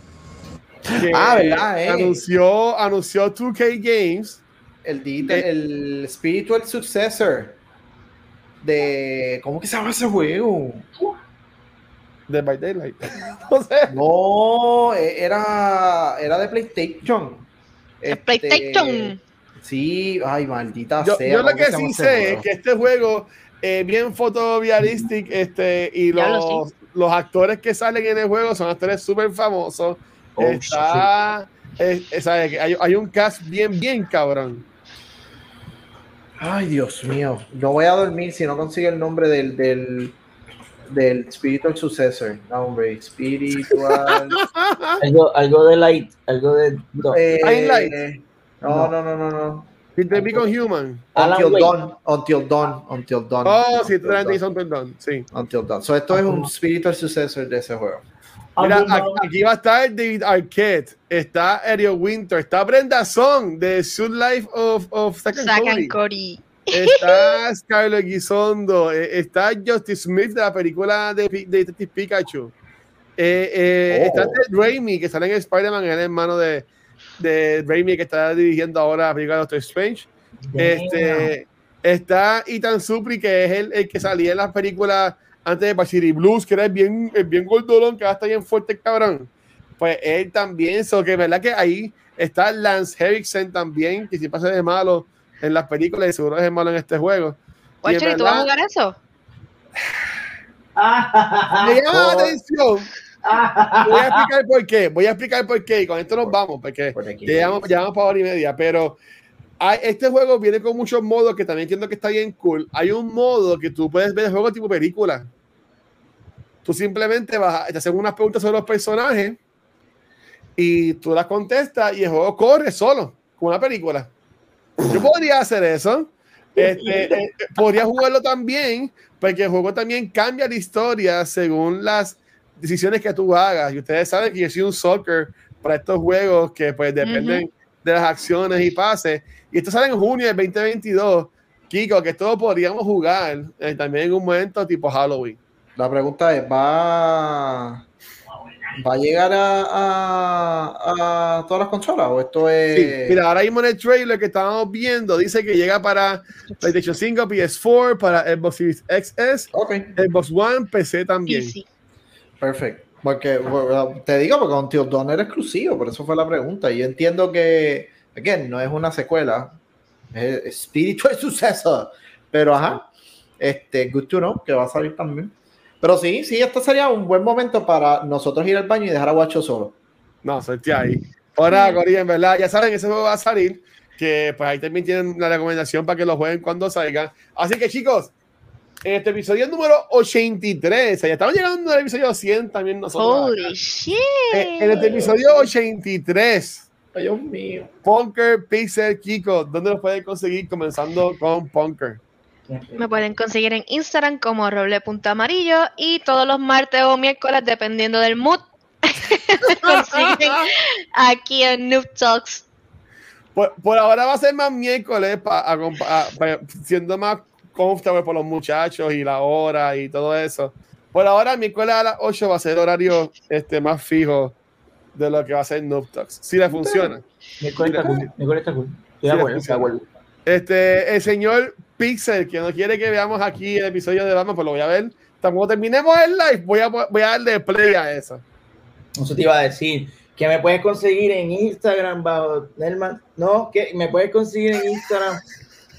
que Ah, ¿verdad, eh? Anunció, anunció 2K Games. el, el spiritual successor de ¿cómo que se llama ese juego? De By Daylight. no sé. No, eh, era era de PlayStation. Este, PlayStation. Sí, ay, maldita Yo, sea. yo lo ¿cómo que sí sé es que este juego es bien fotorealistic este, y lo los, los actores que salen en el juego son actores súper famosos. Oh, Está, es- es- hay, hay un cast bien, bien cabrón. Ay, Dios mío. No voy a dormir si no consigue el nombre del, del, del spiritual successor. No, hombre, spiritual. Algo, algo de light, algo de. no. eh, Light. no, no, no, no, no. Did they become human? Until. Dawn, Until Dawn, Until Dawn. Oh, sí, Until Dawn, perdón. Sí. Until Dawn. So, esto es un spiritual successor de ese juego. Mira, Algo aquí, va a estar David Arquette, está Ariel Winter, está Brenda Song de Suit Life of, of Zack and Cody, Cory. Está Scarlett Gisondo, eh, está Justice Smith de la película de, de Detective Pikachu, eh, eh, Oh. está Ted Raimi que sale en Spider-Man, es el hermano de, de Raimi que está dirigiendo ahora la película de Doctor Strange. Este, está Ethan Supri, que es el, el que salía en las películas antes de Varsity Blues, que era el bien, el bien gordolón, que ahora está bien fuerte el cabrón. Pues él también, so que verdad que ahí está Lance Henriksen también, que si pasa de malo en las películas y seguro es de malo en este juego. Guacho, ¿y tú vas a jugar eso? me llama la atención. Voy a explicar por qué. Voy a explicar por qué. Y con esto nos vamos, porque Por aquí. ya llevamos, ya vamos para hora y media. Pero hay- este juego viene con muchos modos que también entiendo que está bien cool. Hay un modo que tú puedes ver el juego tipo película. Tú simplemente vas, a- te hacen unas preguntas sobre los personajes y tú las contestas y el juego corre solo, como una película. Yo podría hacer eso. Este, eh, podría jugarlo también, porque el juego también cambia la historia según las decisiones que tú hagas. Y ustedes saben que yo soy un soccer para estos juegos que pues dependen de las acciones y pases. Y esto sale en junio del 2022. Kiko, que esto podríamos jugar eh, también en un momento tipo Halloween. La pregunta es, ¿va, ¿va a llegar a, a, a todas las consolas o esto es... Sí, mira, ahora mismo en el trailer que estábamos viendo dice que llega para PlayStation 5, PS4, para Xbox Series XS, Ok, Xbox One, PC también. Sí, sí. perfecto. Porque bueno, te digo, porque Until Dawn era exclusivo, por eso fue la pregunta. Y yo entiendo que, again, no es una secuela, es espiritual suceso. Pero ajá, este, good to know, que va a salir también. Pero sí, sí, este sería un buen momento para nosotros ir al baño y dejar a Guacho solo. No, suerte ahí. Ahora, Corillo, en verdad, ya saben, ese juego va a salir. Que pues ahí también tienen la recomendación para que lo jueguen cuando salga. Así que, chicos, en este episodio número 83, ya estamos llegando al episodio 100 también nosotros. Holy acá. shit. Eh, en este episodio 83, Ay, Dios mío. Punker Pixel Kiko, ¿dónde los pueden conseguir? Comenzando con Punker. Me pueden conseguir en Instagram como roble.amarillo y todos los martes o miércoles, dependiendo del mood, me consiguen aquí en Noob Talks. Por, por ahora va a ser más miércoles, pa- a compa- a- pa- siendo más comfortable por los muchachos y la hora y todo eso. Por ahora, miércoles a las 8 va a ser el horario este, más fijo de lo que va a ser Noob Talks. Si le funciona. Miércoles está cool. Miércoles está cool. Estoy de acuerdo. Este, el señor Pixel, que no quiere que veamos aquí el episodio de Batman, pues lo voy a ver. Cuando terminemos el live, voy a, voy a darle play a eso. Eso te iba a decir. Que me puedes conseguir en Instagram bajo Nelman. No, que me puedes conseguir en Instagram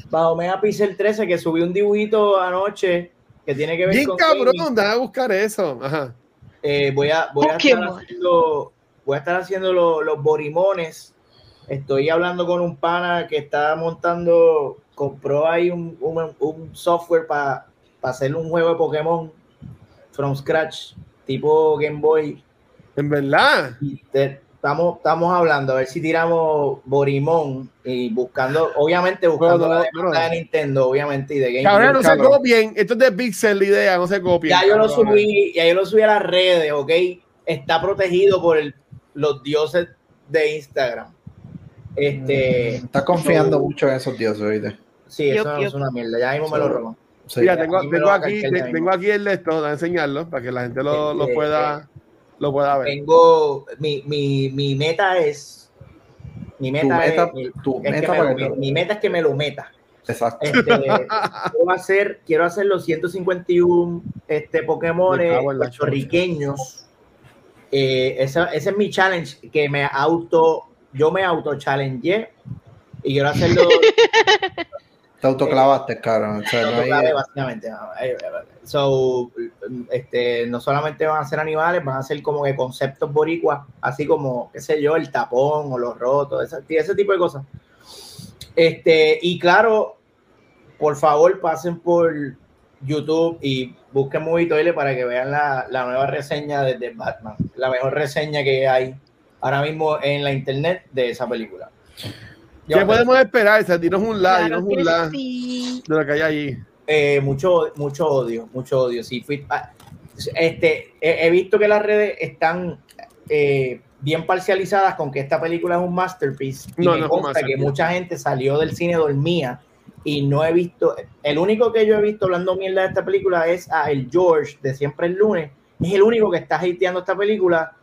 bajo Megapixel 13, que subí un dibujito anoche que tiene que ver Bien con cabrón, déjame buscar eso. Ajá. Eh, voy a, voy a estar haciendo, voy a estar haciendo lo- los borimones. Estoy hablando con un pana que está montando, compró ahí un, un- un software para hacer un juego de Pokémon from scratch, tipo Game Boy. En verdad. Te- estamos, estamos hablando, a ver si tiramos Borimón y buscando, obviamente buscando Bueno, la demanda bueno. de Nintendo, obviamente, y de Game Cabrón, no se copien. Esto es de Pixel la idea, no se copien. Ya yo lo subí, ya yo lo subí a las redes, ¿ok? Está protegido por el- los dioses de Instagram. Este, Estás confiando so- mucho en esos dioses, ¿oíste? sí, eso es una mierda, ya mismo me lo roban. Sí. Mira, tengo, aquí, tengo aquí el de esto, a enseñarlo para que la gente lo, lo Este, pueda, lo pueda ver. Tengo, mi, mi, mi meta es, mi Tu meta, meta, es, mi- tu es meta me lo- mi, mi meta es que me lo meta. Exacto. Este, quiero hacer, quiero hacer los 151 este, Pokémon la puertorriqueños. Eh, esa- ese es mi challenge, que me auto, yo me auto challenge y quiero hacerlo Te autoclavaste, cabrón. O sea, no hay- básicamente. Eh, eh, So, este, no solamente van a ser animales, van a ser como que conceptos boricuas, así como, qué sé yo, el tapón o los rotos, ese, ese tipo de cosas. Este, y claro, por favor, pasen por YouTube y busquen Movie Toilet para que vean la, la nueva reseña de, de Batman, la mejor reseña que hay ahora mismo en la internet de esa película. ¿Qué podemos esperar? O sea, dinos un like, Claro dinos un sí. de lo que hay allí. Eh, mucho, mucho odio, mucho odio. Sí, fui, ah, este, he, he visto que las redes están eh, bien parcializadas con que esta película es un masterpiece. Y No, me no es un consta que mucha gente salió del cine dormía y no he visto. El único que yo he visto hablando mierda de esta película es a el George de Siempre el lunes. Es el único que está hateando esta película.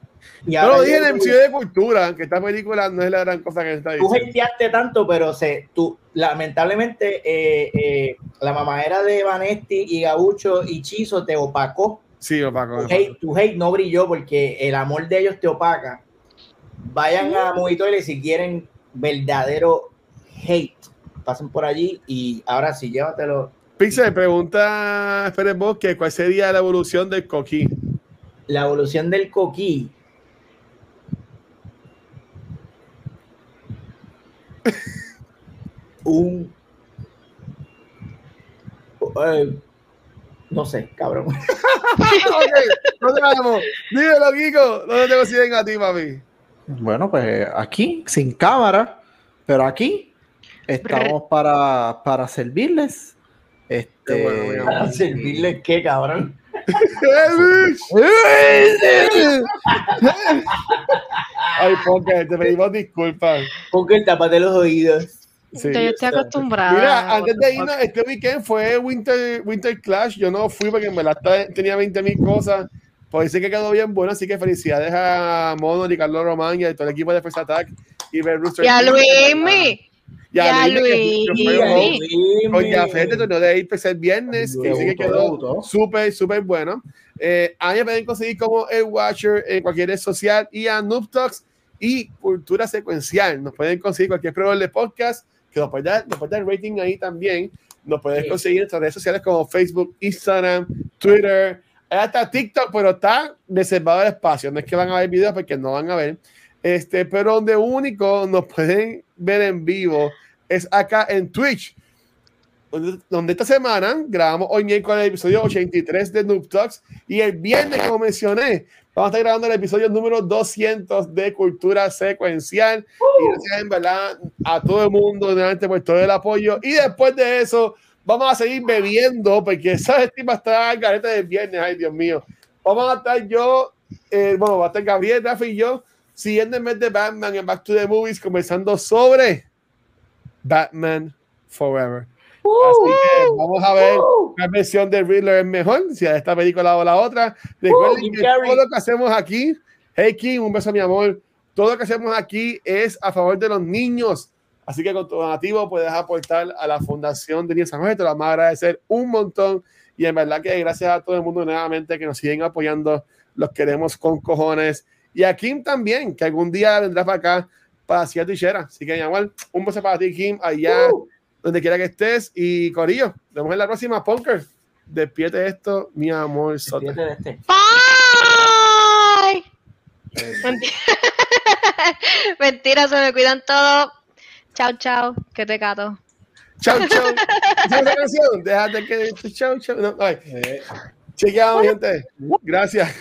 Y ahora lo dije en el episodio de cultura, que esta película no es la gran cosa que está tú diciendo. hateaste tanto, pero se, tú, lamentablemente eh, eh, la mamadera de Vanetti y Gabucho y Chizo te opacó. Sí, lo pago. Tu hate, tu hate no brilló porque el amor de ellos te opaca. Vayan a Movitoile si quieren verdadero hate. Pasen por allí y ahora sí, llévatelo. Pixel, pregunta Pérez Bosque, ¿cuál sería la evolución del coquí? La evolución del coquí. Un. eh, no sé, cabrón. ok, no te vamos. Dímelo, Kiko, ¿dónde te consiguen a ti, papi? Bueno, pues aquí, sin cámara, pero aquí estamos para, para servirles. Este, bueno. Para servirles qué, cabrón. Ay, porque te pedimos disculpas. Porque tapate los oídos. Sí. Yo estoy acostumbrada. Mira, antes de irnos, este weekend fue Winter, Winter Clash. Yo no fui porque en verdad tenía 20 mil cosas. Pues dice que quedó bien bueno, así que felicidades a Mono y Carlos Román y a todo el equipo de First Attack y Red Rooster Y a. Luismi. Y a Ya, Luismi, con Jafet de torneo de Apex el viernes, que sí que quedó súper, súper bueno. Eh, a mí me pueden conseguir como el Watcher en cualquier red social y a Noob Talks y Cultura Secuencial. Nos pueden conseguir cualquier proveedor de podcast que nos puede dar, nos puede dar rating ahí también. Nos puedes Sí. conseguir en nuestras redes sociales como Facebook, Instagram, Twitter, hasta TikTok, pero está reservado el espacio. No es que van a ver videos porque no van a ver. Este, pero donde único nos pueden ver en vivo es acá en Twitch donde, donde esta semana grabamos hoy miércoles el episodio 83 de Noob Talks y el viernes, como mencioné, vamos a estar grabando el episodio número 200 de Cultura Secuencial. Y gracias en verdad a todo el mundo nuevamente por todo el apoyo. Y después de eso, vamos a seguir bebiendo porque esa estima está al garete del viernes. Ay, Dios mío. Vamos a estar yo, eh, bueno, va a estar Gabriel, Rafa y yo siguiendo el mes de Batman en Back to the Movies, conversando sobre Batman Forever. Así que vamos a ver qué versión de Riddler es mejor, si a esta película o la otra. Recuerden Jim que todo lo que hacemos aquí, hey Kim, un beso mi amor, todo lo que hacemos aquí es a favor de los niños. Así que con tu donativo puedes aportar a la Fundación de Niños San José, te lo vamos a agradecer un montón. Y en verdad que gracias a todo el mundo nuevamente que nos siguen apoyando, los queremos con cojones. Y a Kim también, que algún día vendrá para acá para hacer tichera. Así que, mi amor, un beso para ti, Kim, allá Uh. Donde quiera que estés. Y Corillo, nos vemos en la próxima, Punker. Despierte esto, mi amor. Sota. Despídete de este. Bye. Mentira. Mentira, se me cuidan todos. Chao, chao. Que te cato. Chau, chau. ¿Esa es la canción? Déjate que. Chau, chau. No, ay. Chequeamos, gente. Gracias.